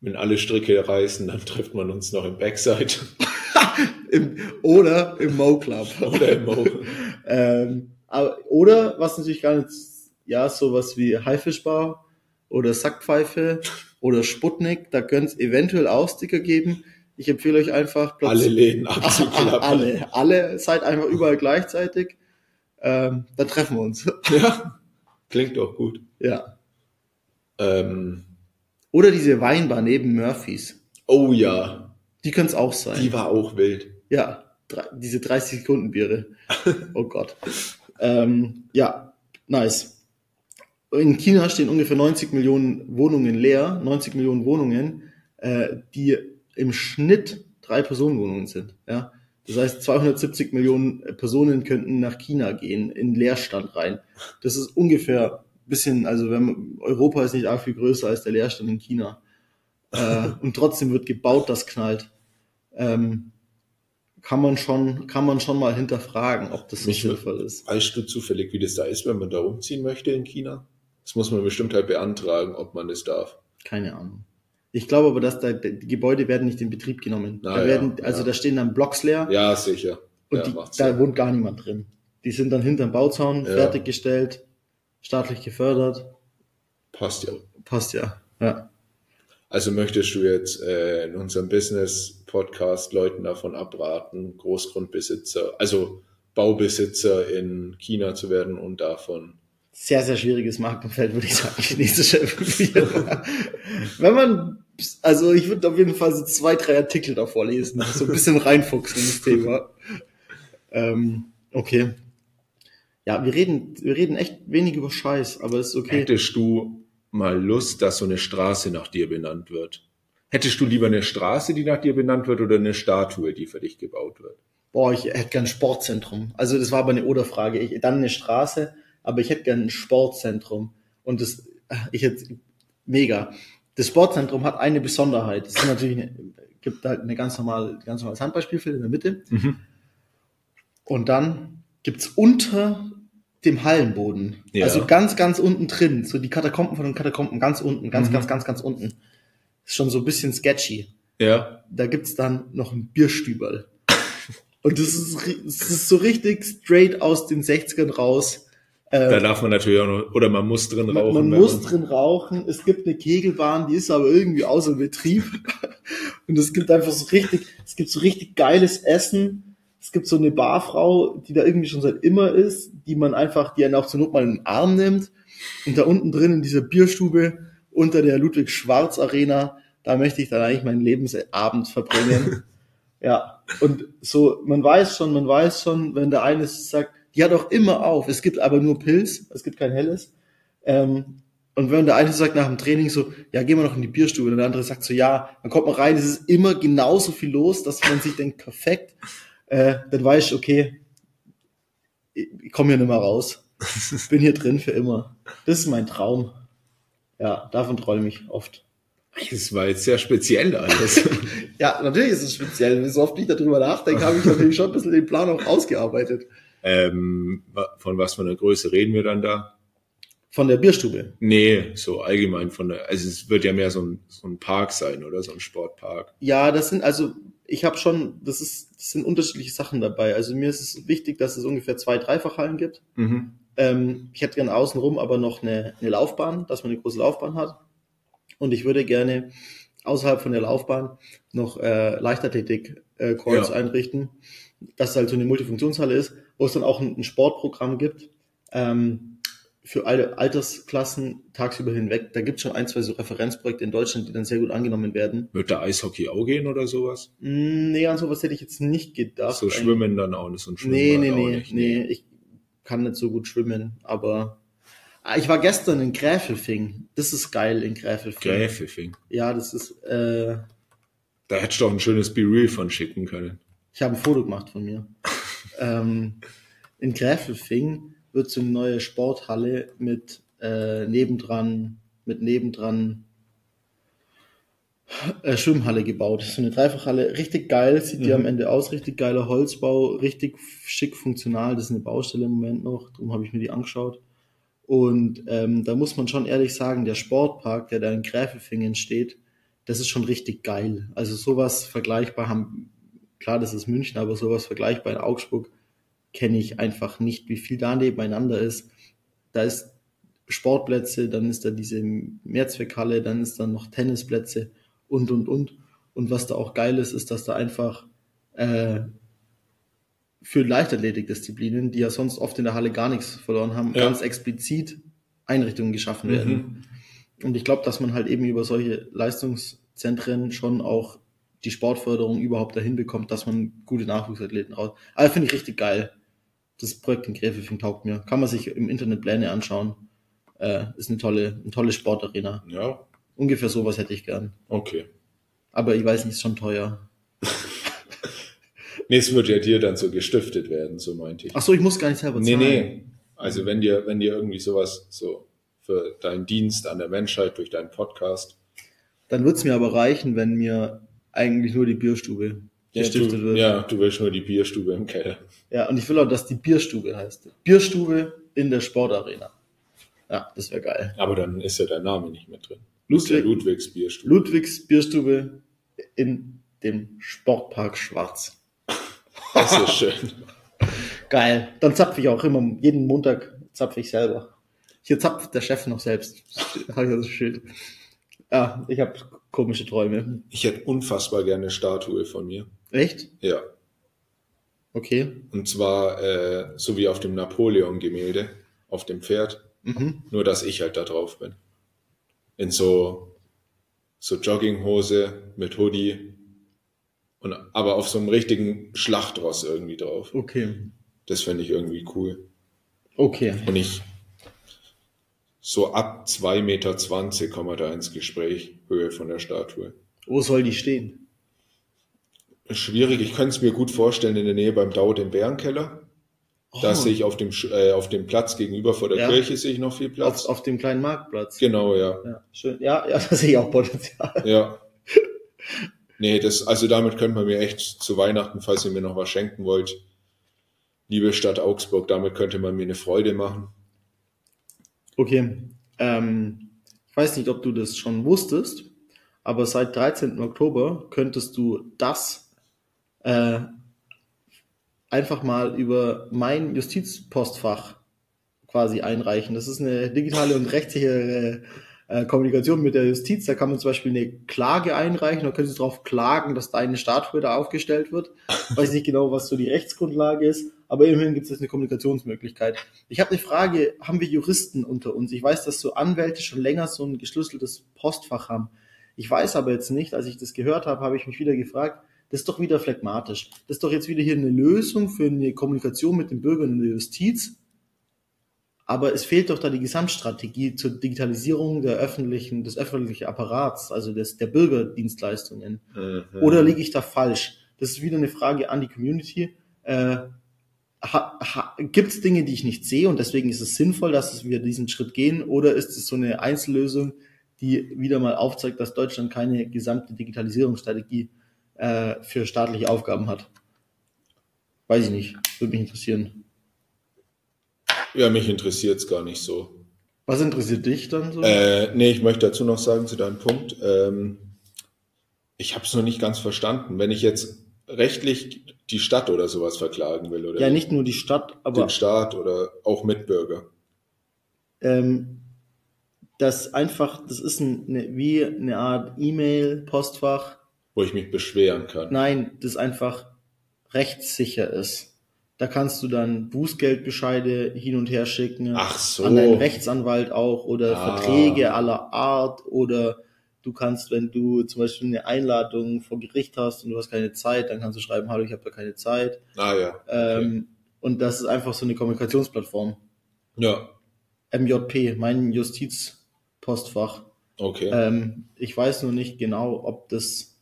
wenn alle Stricke reißen, dann trifft man uns noch im Backside Im, oder im Mo Club. oder im Mo. ähm, aber, oder, was natürlich gar nicht, ja, sowas wie Haifischbar oder Sackpfeife oder Sputnik, da könnte es eventuell auch Sticker geben. Ich empfehle euch einfach Platz- Alle Läden abzuklappern. alle, alle, seid einfach überall gleichzeitig. Ähm, dann treffen wir uns. Ja, klingt doch gut. ja. Ähm, Oder diese Weinbar neben Murphys. oh ja, Die könnte es auch sein. die war auch wild. Ja, drei, diese 30 Sekunden Biere. Oh Gott. ähm, ja, nice. In China stehen ungefähr 90 Millionen Wohnungen leer, 90 Millionen Wohnungen, äh, die im Schnitt drei Personenwohnungen sind. Ja, das heißt 270 Millionen Personen könnten nach China gehen in Leerstand rein. Das ist ungefähr ein bisschen, also wenn Europa ist nicht arg viel größer als der Leerstand in China. Äh, und trotzdem wird gebaut, das knallt. Ähm, kann man schon, kann man schon mal hinterfragen, ob das so Mich- sinnvoll ist. Weißt du zufällig, wie das da ist, wenn man da umziehen möchte in China? Das muss man bestimmt halt beantragen, ob man das darf. Keine Ahnung. Ich glaube aber, dass da die Gebäude werden nicht in Betrieb genommen. Na da ja, werden, also ja. da stehen dann Blocks leer Ja, sicher. und ja, die, da Sinn. wohnt gar niemand drin. Die sind dann hinterm Bauzaun Ja. fertiggestellt, staatlich gefördert. Passt ja. Passt ja. Ja. Also möchtest du jetzt äh, in unserem Business-Podcast Leuten davon abraten, Großgrundbesitzer, also Baubesitzer in China zu werden und davon. Sehr, sehr schwieriges Marktumfeld, würde ich sagen, chinesische Immobilien. Wenn man, also ich würde auf jeden Fall so zwei, drei Artikel davor lesen, so ein bisschen reinfuchsen in das Thema. Ähm, okay. Ja, wir reden, wir reden echt wenig über Scheiß, aber ist okay. Hättest du mal Lust, dass so eine Straße nach dir benannt wird? Hättest du lieber eine Straße, die nach dir benannt wird, oder eine Statue, die für dich gebaut wird? Boah, ich hätte gern ein Sportzentrum. Also das war aber eine Oder-Frage. Ich, dann eine Straße, aber ich hätte gern ein Sportzentrum. Und das, ich hätte, mega. Das Sportzentrum hat eine Besonderheit. Es ist natürlich eine, gibt halt eine ganz normale, ganz normales Handballspielfeld in der Mitte. Mhm. Und dann gibt's unter dem Hallenboden, Ja. also ganz, ganz unten drin, so die Katakomben von den Katakomben, ganz unten, ganz, Mhm. ganz, ganz, ganz unten. Ist schon so ein bisschen sketchy Ja. da gibt's dann noch ein Bierstüberl. Und das ist, das ist so richtig straight aus den 60ern raus. Da Äh, darf man natürlich auch noch, oder man muss drin man rauchen. man wenn muss drin rauchen. Es gibt eine Kegelbahn, die ist aber irgendwie außer Betrieb. Und es gibt einfach so richtig, es gibt so richtig geiles Essen. Es gibt so eine Barfrau, die da irgendwie schon seit immer ist, die man einfach, die einen auch zur Not mal in den Arm nimmt. Und da unten drin in dieser Bierstube unter der Ludwig Schwarz Arena, da möchte ich dann eigentlich meinen Lebensabend verbringen. ja. Und so, man weiß schon, man weiß schon, wenn der eine sagt, die hat auch immer auf. Es gibt aber nur Pilz, es gibt kein helles. Ähm, und wenn der eine sagt nach dem Training so, ja, gehen wir noch in die Bierstube, und der andere sagt so, ja, dann kommt man rein, es ist immer genauso viel los, dass man sich denkt, perfekt, äh, dann weiß ich, okay, ich, ich komme hier nicht mehr raus. Bin hier drin für immer. Das ist mein Traum. Ja, davon träume ich oft. Das war jetzt sehr speziell alles. Ja, natürlich ist es speziell. So oft ich darüber nachdenke, habe ich natürlich schon ein bisschen den Plan auch ausgearbeitet. ähm, von was für einer Größe reden wir dann da? Von der Bierstube. Nee, so allgemein von der, also es wird ja mehr so ein, so ein Park sein, oder? So ein Sportpark. Ja, das sind also, ich habe schon, das ist, das sind unterschiedliche Sachen dabei. Also mir ist es wichtig, dass es ungefähr zwei Dreifachhallen gibt. Mhm. Ähm, ich hätte gerne außenrum aber noch eine, eine Laufbahn, dass man eine große Laufbahn hat. Und ich würde gerne außerhalb von der Laufbahn noch äh, Leichtathletik-Courts Ja. einrichten, dass es halt so eine Multifunktionshalle ist, wo es dann auch ein, ein Sportprogramm gibt ähm, für alle Altersklassen tagsüber hinweg. Da gibt es schon ein, zwei so Referenzprojekte in Deutschland, die dann sehr gut angenommen werden. Wird da Eishockey auch gehen oder sowas? Mm, Nee, an sowas hätte ich jetzt nicht gedacht. so Schwimmen dann auch nicht, so ein Nee, Schwimmbad nee, auch nee, nicht. nee. Ich kann nicht so gut schwimmen, aber Ah, ich war gestern in Gräfelfing. Das ist geil in Gräfelfing. Gräfelfing. Ja, das ist, äh, Da hättest du doch ein schönes Be Real von schicken können. ich habe ein Foto gemacht von mir. ähm, in Gräfelfing wird so eine neue Sporthalle mit äh, nebendran, mit nebendran äh, Schwimmhalle gebaut. So eine Dreifachhalle, richtig geil, sieht die Mhm. am Ende aus, richtig geiler Holzbau, richtig schick funktional. Das ist eine Baustelle im Moment noch, darum habe ich mir die angeschaut. Und ähm, da muss man schon ehrlich sagen, der Sportpark, der da in Gräfelfingen steht, das ist schon richtig geil. Also sowas vergleichbar haben, klar, das ist München, aber sowas vergleichbar in Augsburg kenne ich einfach nicht, wie viel da nebeneinander ist. Da ist Sportplätze, dann ist da diese Mehrzweckhalle, dann ist da noch Tennisplätze und, und, und. Und was da auch geil ist, ist, dass da einfach äh, für Leichtathletikdisziplinen, die ja sonst oft in der Halle gar nichts verloren haben, Ja. ganz explizit Einrichtungen geschaffen werden. Mhm. Und ich glaube, dass man halt eben über solche Leistungszentren schon auch die Sportförderung überhaupt dahin bekommt, dass man gute Nachwuchsathleten raus. Also finde ich richtig geil. Das Projekt in Gräfelfing taugt mir. Kann man sich im Internet Pläne anschauen. Äh, ist eine tolle, eine tolle Sportarena. Ja, Ungefähr sowas hätte ich gern. okay. Aber ich weiß nicht, ist schon teuer. Nee, es wird ja dir dann so gestiftet werden, so meinte ich. Ach so, ich muss gar nicht selber Nee, zahlen. nee. Also wenn dir, wenn dir irgendwie sowas so für deinen Dienst an der Menschheit durch deinen Podcast Dann wird's mir aber reichen, wenn mir eigentlich nur die Bierstube gestiftet du, wird. ja, du willst nur die Bierstube im Keller. Ja, und ich will auch, dass die Bierstube heißt. Bierstube in der Sportarena. Ja, das wäre geil. Aber dann ist ja dein Name nicht mit drin. Ludwig- Der Ludwigs Bierstube. Ludwigs Bierstube in dem Sportpark Schwarz. Das ist schön. Geil. Dann zapfe ich auch immer, jeden Montag zapfe ich selber. Hier zapft der Chef noch selbst. Habe ich das Schild. Ja, ich habe komische Träume. Ich hätte unfassbar gerne eine Statue von mir. Echt? Ja. Okay. Und zwar äh, so wie auf dem Napoleon-Gemälde, auf dem Pferd. Mhm. Nur, dass ich halt da drauf bin. In so, so Jogginghose mit Hoodie. Und, aber auf so einem richtigen Schlachtross irgendwie drauf. Okay. Das fände ich irgendwie cool. Okay. Und ich so ab 2,20 Meter kommen wir da ins Gespräch, Höhe von der Statue. Wo soll die stehen? Schwierig, ich könnte es mir gut vorstellen in der Nähe beim Dau im Bärenkeller. Da Oh, sehe ich auf dem, äh, auf dem Platz gegenüber vor der Ja. Kirche sehe ich noch viel Platz. auf, auf dem kleinen Marktplatz. Genau, ja. Ja, schön. Ja, ja, da sehe ich auch Potenzial. Ja. Nee, das, also damit könnte man mir echt zu Weihnachten, falls ihr mir noch was schenken wollt, liebe Stadt Augsburg, damit könnte man mir eine Freude machen. Okay. Ähm, ich weiß nicht, ob du das schon wusstest, aber seit 13. Oktober könntest du das äh, einfach mal über mein Justizpostfach quasi einreichen. Das ist eine digitale und rechtssichere äh, Kommunikation mit der Justiz. Da kann man zum Beispiel eine Klage einreichen, da können Sie darauf klagen, dass deine Statue da aufgestellt wird. Weiß nicht genau, was so die Rechtsgrundlage ist, aber immerhin gibt es eine Kommunikationsmöglichkeit. Ich habe eine Frage, haben wir Juristen unter uns? Ich weiß, dass so Anwälte schon länger so ein geschlüsseltes Postfach haben. Ich weiß aber jetzt nicht, als ich das gehört habe, habe ich mich wieder gefragt, das ist doch wieder phlegmatisch. Das ist doch jetzt wieder hier eine Lösung für eine Kommunikation mit den Bürgern in der Justiz. Aber es fehlt doch da die Gesamtstrategie zur Digitalisierung der öffentlichen, des öffentlichen Apparats, also des, der Bürgerdienstleistungen. Mhm. Oder liege ich da falsch? Das ist wieder eine Frage an die Community. Äh, Gibt es Dinge, die ich nicht sehe und deswegen ist es sinnvoll, dass wir diesen Schritt gehen? Oder ist es so eine Einzellösung, die wieder mal aufzeigt, dass Deutschland keine gesamte Digitalisierungsstrategie äh, für staatliche Aufgaben hat? Weiß ich nicht. Würde mich interessieren. Ja, mich interessiert es gar nicht so. Was interessiert dich dann so? Äh, nee, ich möchte dazu noch sagen zu deinem Punkt. Ähm, ich habe es noch nicht ganz verstanden. Wenn ich jetzt rechtlich die Stadt oder sowas verklagen will oder ja, nicht nur die Stadt, aber den Staat oder auch Mitbürger. ähm, das einfach, das ist eine, wie eine Art E-Mail, Postfach. Wo ich mich beschweren kann. Nein, das einfach rechtssicher ist. Da kannst du dann Bußgeldbescheide hin und her schicken. Ach so. An deinen Rechtsanwalt auch oder Ah. Verträge aller Art oder du kannst, wenn du zum Beispiel eine Einladung vor Gericht hast und du hast keine Zeit, dann kannst du schreiben, hallo, ich habe da keine Zeit. Ah ja. Ähm, Und das ist einfach so eine Kommunikationsplattform. Ja, MJP, mein Justizpostfach. okay. Ähm, ich weiß nur nicht genau, ob das,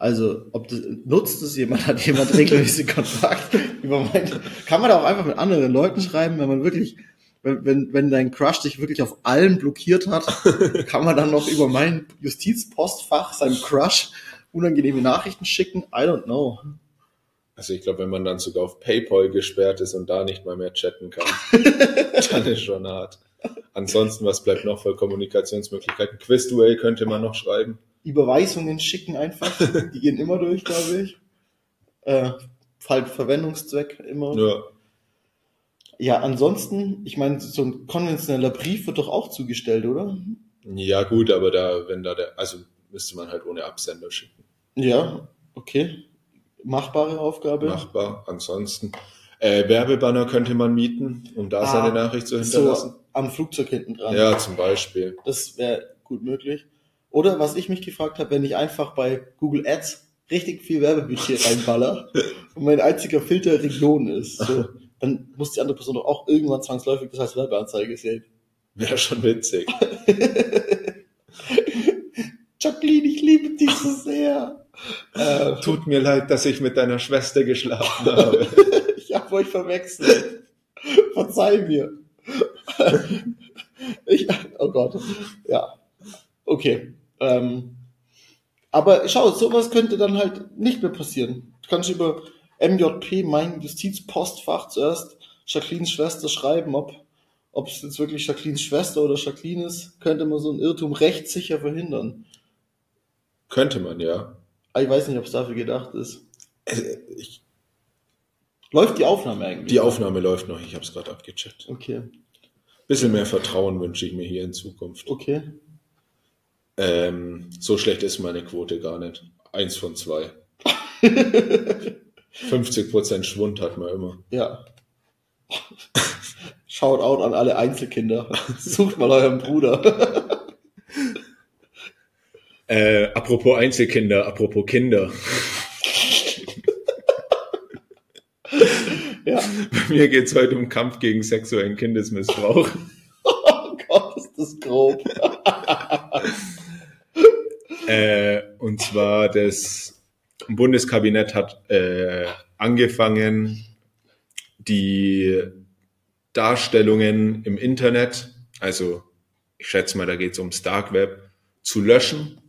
also, ob das, nutzt es jemand, hat jemand regelmäßig Kontakt über mein, kann man da auch einfach mit anderen Leuten schreiben, wenn man wirklich, wenn, wenn, wenn dein Crush dich wirklich auf allen blockiert hat, kann man dann noch über mein Justizpostfach seinem Crush unangenehme Nachrichten schicken? I don't know. Also ich glaube, wenn man dann sogar auf PayPal gesperrt ist und da nicht mal mehr chatten kann, dann ist schon hart. Ansonsten, was bleibt noch für Kommunikationsmöglichkeiten? Quizduell könnte man noch schreiben. Überweisungen schicken einfach, die gehen immer durch, glaube ich. Äh, halt Verwendungszweck immer. Ja, Ja, ansonsten, ich meine, so ein konventioneller Brief wird doch auch zugestellt, oder? ja gut, aber da, wenn da der, also müsste man halt ohne Absender schicken. Ja, okay. Machbare Aufgabe. Machbar. Ansonsten, äh, Werbebanner könnte man mieten, um da Ah, seine Nachricht zu hinterlassen. So am Flugzeug hinten dran. Ja, zum Beispiel. Das wäre gut möglich. Oder was ich mich gefragt habe, wenn ich einfach bei Google Ads richtig viel Werbebudget reinballer und mein einziger Filter Region ist, so, dann muss die andere Person doch auch irgendwann zwangsläufig das als Werbeanzeige sehen. Wäre schon witzig. Jacqueline, ich liebe dich so sehr. Äh, Tut mir leid, dass ich mit deiner Schwester geschlafen habe. ich habe euch verwechselt. Verzeih mir. ich, oh Gott. Ja. Okay. Ähm, aber schau, sowas könnte dann halt nicht mehr passieren. Du kannst über MJP, mein Justizpostfach, zuerst Jacquelines Schwester schreiben, ob ob es jetzt wirklich Jacquelines Schwester oder Jacqueline ist, könnte man so einen Irrtum rechtssicher verhindern. Könnte man, ja. Aber ich weiß nicht, ob es dafür gedacht ist. Äh, Ich, Läuft die Aufnahme eigentlich? die Aufnahme läuft noch, ich habe es gerade abgecheckt. Okay. Bisschen mehr Vertrauen wünsche ich mir hier in Zukunft. Okay. Ähm, so schlecht ist meine Quote gar nicht. Eins von zwei. 50% Schwund hat man immer. Ja. Shout out an alle Einzelkinder. Sucht mal euren Bruder. Äh, apropos Einzelkinder, apropos Kinder. ja. Bei mir geht's heute um Kampf gegen sexuellen Kindesmissbrauch. Oh Gott, ist das grob. Äh, und zwar das Bundeskabinett hat äh, angefangen, die Darstellungen im Internet, also ich schätze mal, da geht es ums Dark Web, zu löschen.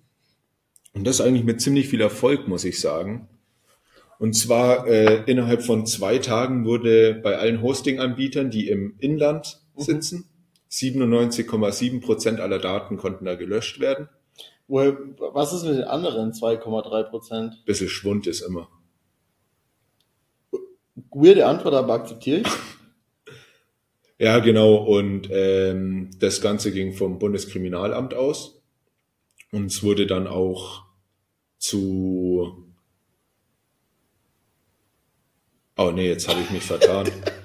Und das eigentlich mit ziemlich viel Erfolg, muss ich sagen. Und zwar äh, innerhalb von zwei Tagen wurde bei allen Hosting-Anbietern, die im Inland sitzen, 97,7 Prozent aller Daten konnten da gelöscht werden. Was ist mit den anderen 2,3 Prozent? Bisschen Schwund ist immer. Weirde Antwort, aber akzeptiere ich. Ja, genau. Und ähm, das Ganze ging vom Bundeskriminalamt aus. Und es wurde dann auch zu. Oh nee, jetzt habe ich mich vertan.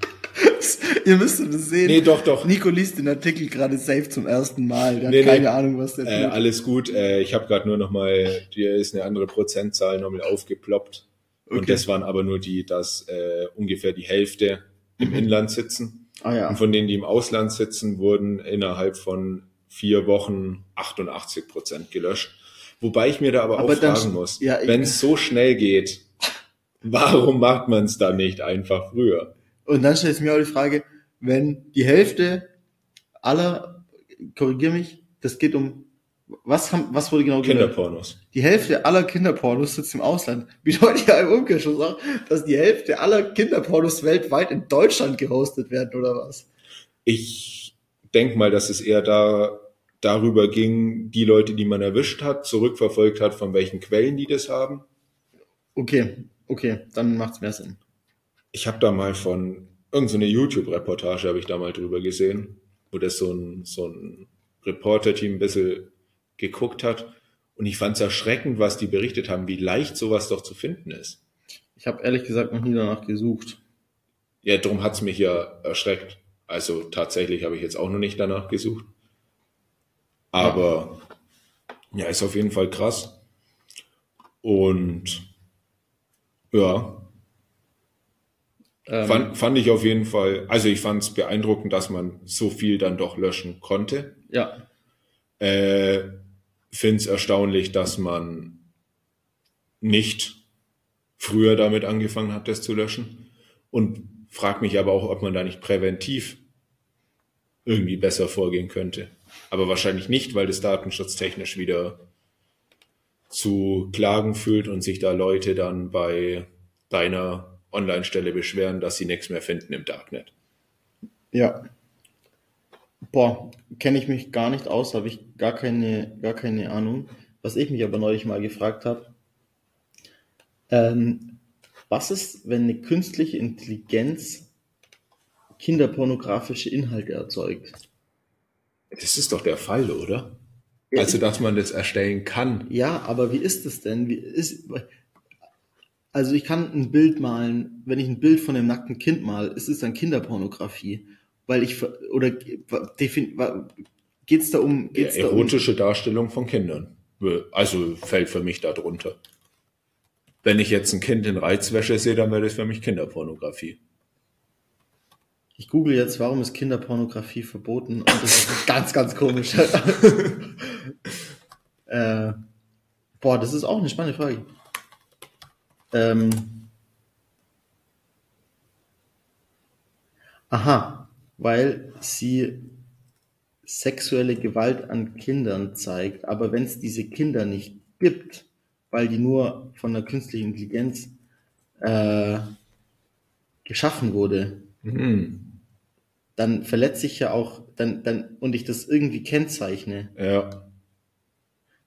Ihr müsst das sehen. Nee, doch, doch. Nico liest den Artikel gerade safe zum ersten Mal. Der Nee, hat keine nee. Ahnung, was der Äh, tut. alles gut. Äh, ich habe gerade nur noch mal, dir ist eine andere Prozentzahl nochmal aufgeploppt. Und Okay. das waren aber nur die, dass äh, ungefähr die Hälfte im Inland sitzen. Ah ja. Und von denen, die im Ausland sitzen, wurden innerhalb von vier Wochen 88 Prozent gelöscht. Wobei ich mir da aber, Aber auch dann- fragen muss, ja, wenn es so schnell geht, warum macht man es dann nicht einfach früher? Und dann stellt sich mir auch die Frage, wenn die Hälfte aller, korrigier mich, das geht um, was haben, was wurde genau? Kinderpornos. Die Hälfte aller Kinderpornos sitzt im Ausland. Bedeutet ja im Umkehrschluss auch, dass die Hälfte aller Kinderpornos weltweit in Deutschland gehostet werden, oder was? Ich denk mal, dass es eher da darüber ging, die Leute, die man erwischt hat, zurückverfolgt hat, von welchen Quellen die das haben. Okay, okay, dann macht's mehr Sinn. Ich habe da mal von irgendeine YouTube-Reportage habe ich da mal drüber gesehen, wo das so ein, so ein Reporter-Team ein bisschen geguckt hat. Und ich fand es erschreckend, was die berichtet haben, wie leicht sowas doch zu finden ist. Ich habe ehrlich gesagt noch nie danach gesucht. Ja, darum hat's mich ja erschreckt. Also tatsächlich habe ich jetzt auch noch nicht danach gesucht. Aber ja, ist auf jeden Fall krass. Und ja, Ähm, Fand, fand ich auf jeden Fall, also ich fand es beeindruckend, dass man so viel dann doch löschen konnte. ja, Äh, Finde es erstaunlich, dass man nicht früher damit angefangen hat, das zu löschen. Und frag mich aber auch, ob man da nicht präventiv irgendwie besser vorgehen könnte. Aber wahrscheinlich nicht, weil das datenschutztechnisch wieder zu Klagen fühlt und sich da Leute dann bei deiner Online-Stelle beschweren, dass sie nichts mehr finden im Darknet. Ja. Boah, kenne ich mich gar nicht aus, habe ich gar keine, gar keine Ahnung. Was ich mich aber neulich mal gefragt habe, ähm, was ist, wenn eine künstliche Intelligenz kinderpornografische Inhalte erzeugt? Das ist doch der Fall, oder? Ja, Also, dass man das erstellen kann. Ja, aber wie ist es denn? Wie ist, also ich kann ein Bild malen, wenn ich ein Bild von einem nackten Kind mal, ist es dann Kinderpornografie? Weil ich ver- oder geht's da um Ja, geht's da um erotische Darstellung von Kindern. Also fällt für mich da drunter. Wenn ich jetzt ein Kind in Reizwäsche sehe, dann wäre das für mich Kinderpornografie. Ich google jetzt, warum ist Kinderpornografie verboten? Und das ist ganz, ganz komisch. äh, boah, das ist auch eine spannende Frage. Ähm, aha, weil sie sexuelle Gewalt an Kindern zeigt. Aber wenn es diese Kinder nicht gibt, weil die nur von der künstlichen Intelligenz äh, geschaffen wurde, Mhm. dann verletzt sich ja auch, dann, dann, und ich das irgendwie kennzeichne. Ja.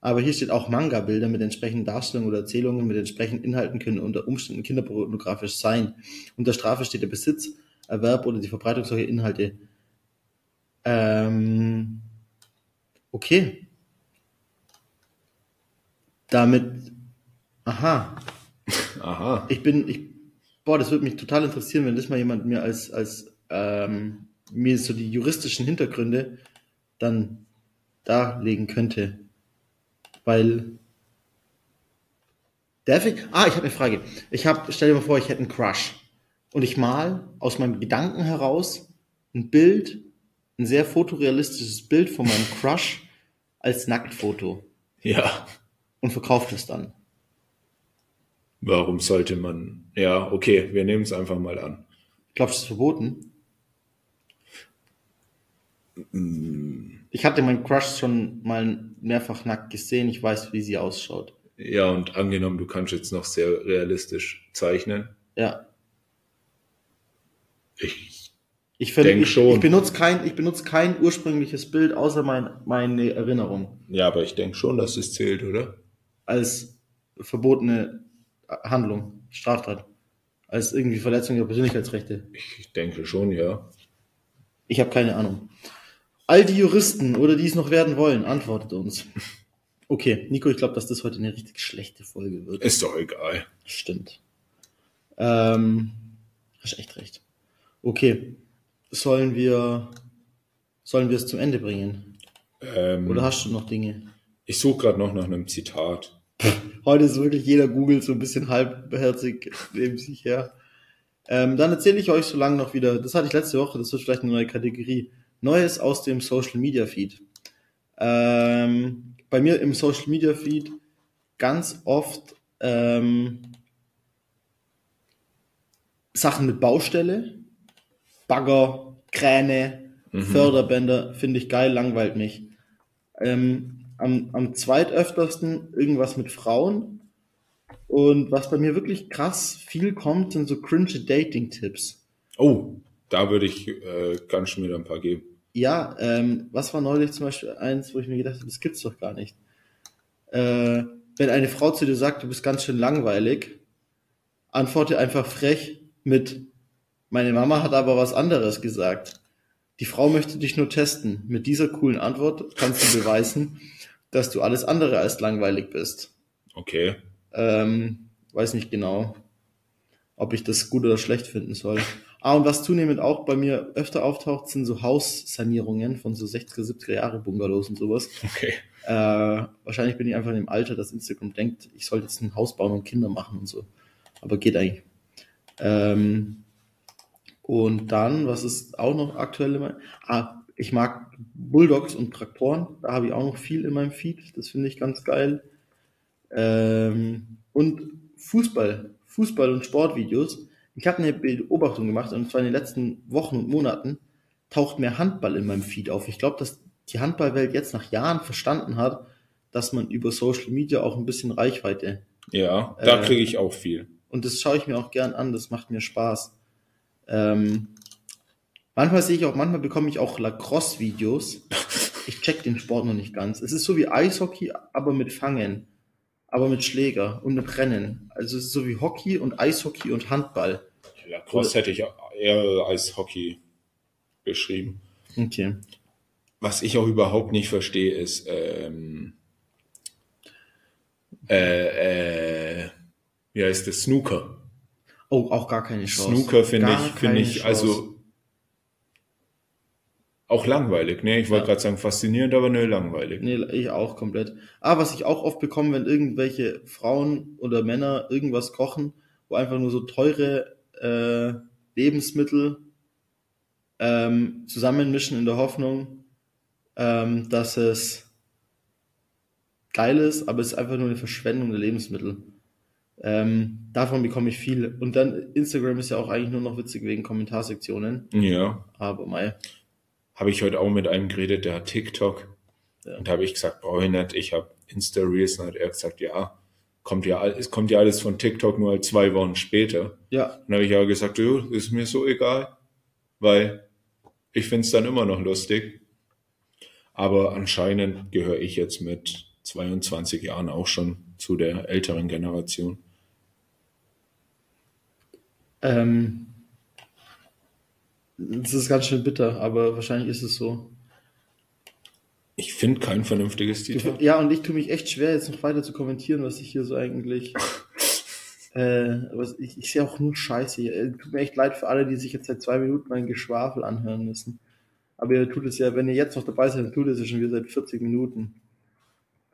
Aber hier steht auch Manga-Bilder mit entsprechenden Darstellungen oder Erzählungen mit entsprechenden Inhalten können unter Umständen kinderpornografisch sein. Unter Strafe steht der Besitz, Erwerb oder die Verbreitung solcher Inhalte. Ähm, okay. Damit, aha, Aha. ich bin, ich, boah, das würde mich total interessieren, wenn das mal jemand mir als, als, ähm, mir so die juristischen Hintergründe dann darlegen könnte. Weil, darf ich, ah, ich habe eine Frage. Ich habe, stell dir mal vor, ich hätte einen Crush und ich mal aus meinem Gedanken heraus ein Bild, ein sehr fotorealistisches Bild von meinem Crush als Nacktfoto Ja. und verkaufe das dann. Warum sollte man? Ja, okay, wir nehmen es einfach mal an. Glaubst du, das ist verboten? Ich hatte meinen Crush schon mal mehrfach nackt gesehen. Ich weiß, wie sie ausschaut. Ja, und angenommen, du kannst jetzt noch sehr realistisch zeichnen. Ja. Ich, Ich, finde, Denk ich, schon. ich benutze kein, ich benutze kein ursprüngliches Bild außer mein, meine Erinnerung ja, aber ich denke schon, dass es zählt, oder? als verbotene Handlung, Straftat, als irgendwie Verletzung der Persönlichkeitsrechte. Ich denke schon, ja. Ich habe keine Ahnung. All die Juristen oder die es noch werden wollen, antwortet uns. Okay, Nico, ich glaube, dass das heute eine richtig schlechte Folge wird. Ist doch egal. Stimmt. Ähm, hast echt recht. Okay, sollen wir, sollen wir es zum Ende bringen? Ähm, Oder hast du noch Dinge? ich suche gerade noch nach einem Zitat. Heute ist wirklich jeder googelt so ein bisschen halbherzig neben sich her. Ähm, dann erzähle ich euch so lange noch wieder, das hatte ich letzte Woche, das wird vielleicht eine neue Kategorie. Neues aus dem Social Media Feed. Ähm, bei mir im Social Media Feed ganz oft ähm, Sachen mit Baustelle, Bagger, Kräne, Förderbänder, finde ich geil, langweilt mich. Ähm, am, am zweitöftersten irgendwas mit Frauen. Und was bei mir wirklich krass viel kommt, sind so cringe Dating-Tipps. Oh, da würde ich äh, ganz mir ein paar geben. Ja, ähm, was war neulich zum Beispiel eins, wo ich mir gedacht habe, das gibt's doch gar nicht. Äh, wenn eine Frau zu dir sagt, du bist ganz schön langweilig, antworte einfach frech mit, meine Mama hat aber was anderes gesagt. Die Frau möchte dich nur testen. Mit dieser coolen Antwort kannst du beweisen, dass du alles andere als langweilig bist. Okay. Ähm, weiß nicht genau, ob ich das gut oder schlecht finden soll. Ah, und was zunehmend auch bei mir öfter auftaucht, sind so Haussanierungen von so 60er, 70er Jahre Bungalows und sowas. Okay. Äh, wahrscheinlich bin ich einfach in dem Alter, dass Instagram denkt, ich sollte jetzt ein Haus bauen und Kinder machen und so. Aber geht eigentlich. Ähm, Und dann, was ist auch noch aktuell in meinem, ah, ich mag Bulldogs und Traktoren, da habe ich auch noch viel in meinem Feed, das finde ich ganz geil. Ähm, und Fußball, Fußball und Sportvideos. Ich habe eine Beobachtung gemacht und zwar in den letzten Wochen und Monaten taucht mehr Handball in meinem Feed auf. Ich glaube, dass die Handballwelt jetzt nach Jahren verstanden hat, dass man über Social Media auch ein bisschen Reichweite Ja, da Äh, kriege ich auch viel. und das schaue ich mir auch gern an, das macht mir Spaß. Ähm, manchmal sehe ich auch, manchmal bekomme ich auch Lacrosse-Videos. Ich check den Sport noch nicht ganz. Es ist so wie Eishockey, aber mit Fangen, aber mit Schläger und mit Rennen. Also es ist so wie Hockey und Eishockey und Handball. Lacrosse hätte ich eher als Hockey beschrieben. Okay. Was ich auch überhaupt nicht verstehe, ist ähm, äh, äh, wie heißt das? Snooker. Oh, auch gar keine Chance. Snooker finde ich, finde ich, Chance. also auch langweilig. Ne, ich wollte Ja. gerade sagen faszinierend, aber ne, langweilig. Nee, ich auch komplett. Ah, was ich auch oft bekomme, wenn irgendwelche Frauen oder Männer irgendwas kochen, wo einfach nur so teure äh, Lebensmittel ähm, zusammenmischen in der Hoffnung, ähm, dass es geil ist, aber es ist einfach nur eine Verschwendung der Lebensmittel. Ähm, davon bekomme ich viel. Und dann Instagram ist ja auch eigentlich nur noch witzig wegen Kommentarsektionen. Ja, Aber mei. habe ich heute auch mit einem geredet, der hat TikTok. Ja. Und da habe ich gesagt, brauche ich nicht. Ich habe Insta Reels. Und hat er gesagt, ja, kommt ja, es kommt ja alles von TikTok nur halt zwei Wochen später. Ja, Dann habe ich ja gesagt, du, ist mir so egal, weil ich finde es dann immer noch lustig. Aber anscheinend gehöre ich jetzt mit 22 Jahren auch schon zu der älteren Generation. Ähm, das ist ganz schön bitter, aber wahrscheinlich ist es so. Ich finde kein vernünftiges Zitat. Ja, und ich tue mich echt schwer, jetzt noch weiter zu kommentieren, was ich hier so eigentlich. äh, was ich, ich sehe auch nur Scheiße hier. Äh, Tut mir echt leid für alle, die sich jetzt seit zwei Minuten mein Geschwafel anhören müssen. Aber ihr tut es ja, wenn ihr jetzt noch dabei seid, dann tut es ja schon wieder seit 40 Minuten.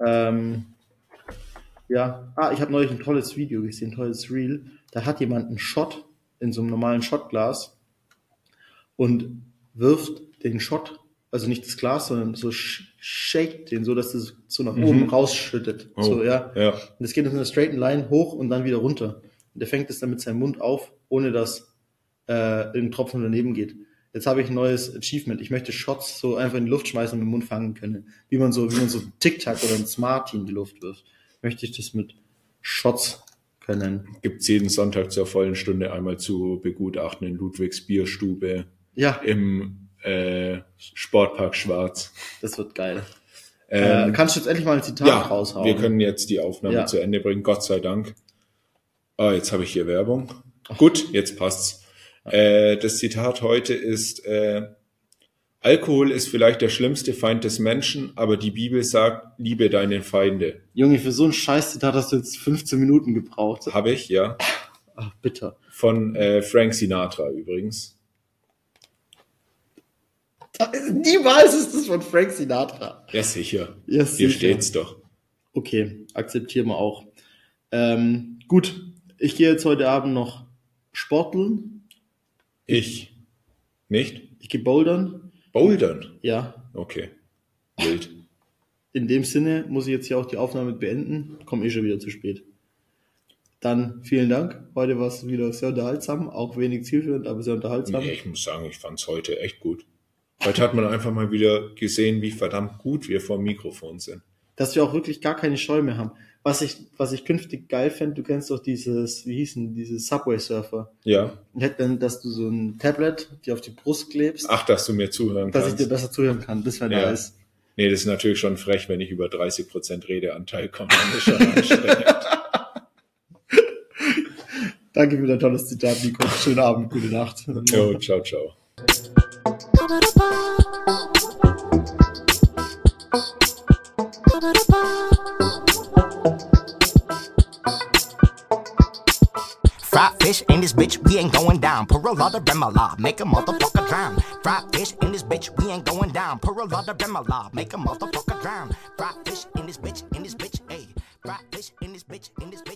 Ähm, ja, ah, ich habe neulich ein tolles Video gesehen, ein tolles Reel. Da hat jemand einen Shot in so einem normalen Shotglas und wirft den Shot, also nicht das Glas, sondern so sh shakt den, so dass es so nach oben rausschüttet. Oh, So, ja. ja. Und das geht in einer straighten Line hoch und dann wieder runter. Und der fängt es dann mit seinem Mund auf, ohne dass äh, ein Tropfen daneben geht. Jetzt habe ich ein neues Achievement. Ich möchte Shots so einfach in die Luft schmeißen und mit dem Mund fangen können. Wie man so, wie man so ein Tic-Tac oder ein Smartie in die Luft wirft. Möchte ich das mit Shots können. Gibt's jeden Sonntag zur vollen Stunde einmal zu begutachten in Ludwigs Bierstube Ja, im äh, Sportpark Schwarz. das wird geil. Ähm, äh, kannst du jetzt endlich mal ein Zitat ja, raushauen? wir können jetzt die Aufnahme Ja. zu Ende bringen, Gott sei Dank. Ah, jetzt habe ich hier Werbung. Gut, jetzt passt's. Äh, das Zitat heute ist, äh, Alkohol ist vielleicht der schlimmste Feind des Menschen, aber die Bibel sagt, liebe deine Feinde. Junge, für so ein Scheiß-Zitat hast du jetzt 15 Minuten gebraucht. Habe ich, ja. Ach, bitter. Von äh, Frank Sinatra übrigens. Niemals ist das von Frank Sinatra. Ja, sicher. Ja, Hier sicher. steht's doch. Okay, akzeptieren wir auch. Ähm, gut, ich gehe jetzt heute Abend noch sporteln. Ich. Nicht? Ich gehe bouldern. Bouldern. Ja, Okay. Wild. in dem Sinne muss ich jetzt hier auch die Aufnahme beenden. Komme eh schon wieder zu spät. Dann vielen Dank. Heute war es wieder sehr unterhaltsam, auch wenig zielführend, aber sehr unterhaltsam. Nee, ich muss sagen, ich fand's heute echt gut. Heute hat man einfach mal wieder gesehen, wie verdammt gut wir vor dem Mikrofon sind. Dass wir auch wirklich gar keine Scheu mehr haben. Was ich, was ich künftig geil fände, du kennst doch dieses, wie hießen, dieses Subway Surfer. Ja. Ich hätte dann, dass du so ein Tablet dir auf die Brust klebst, Ach, dass du mir zuhören dass ich kannst. dir besser zuhören kann. Das wäre Ja. nice. Nee, das ist natürlich schon frech, wenn ich über 30% Redeanteil komme. Das ist schon anstrengend. Danke für dein tolles Zitat, Nico. Schönen Abend, gute Nacht. jo, ciao, ciao. Fried fish in this bitch, we ain't going down. Pour a lot of Remala, make a motherfucker drown. Fried fish in this bitch, we ain't going down. Pour a lot of Remala, make a motherfucker drown. Fried fish in this bitch, in this bitch, hey. Fried fish in this bitch, in this bitch.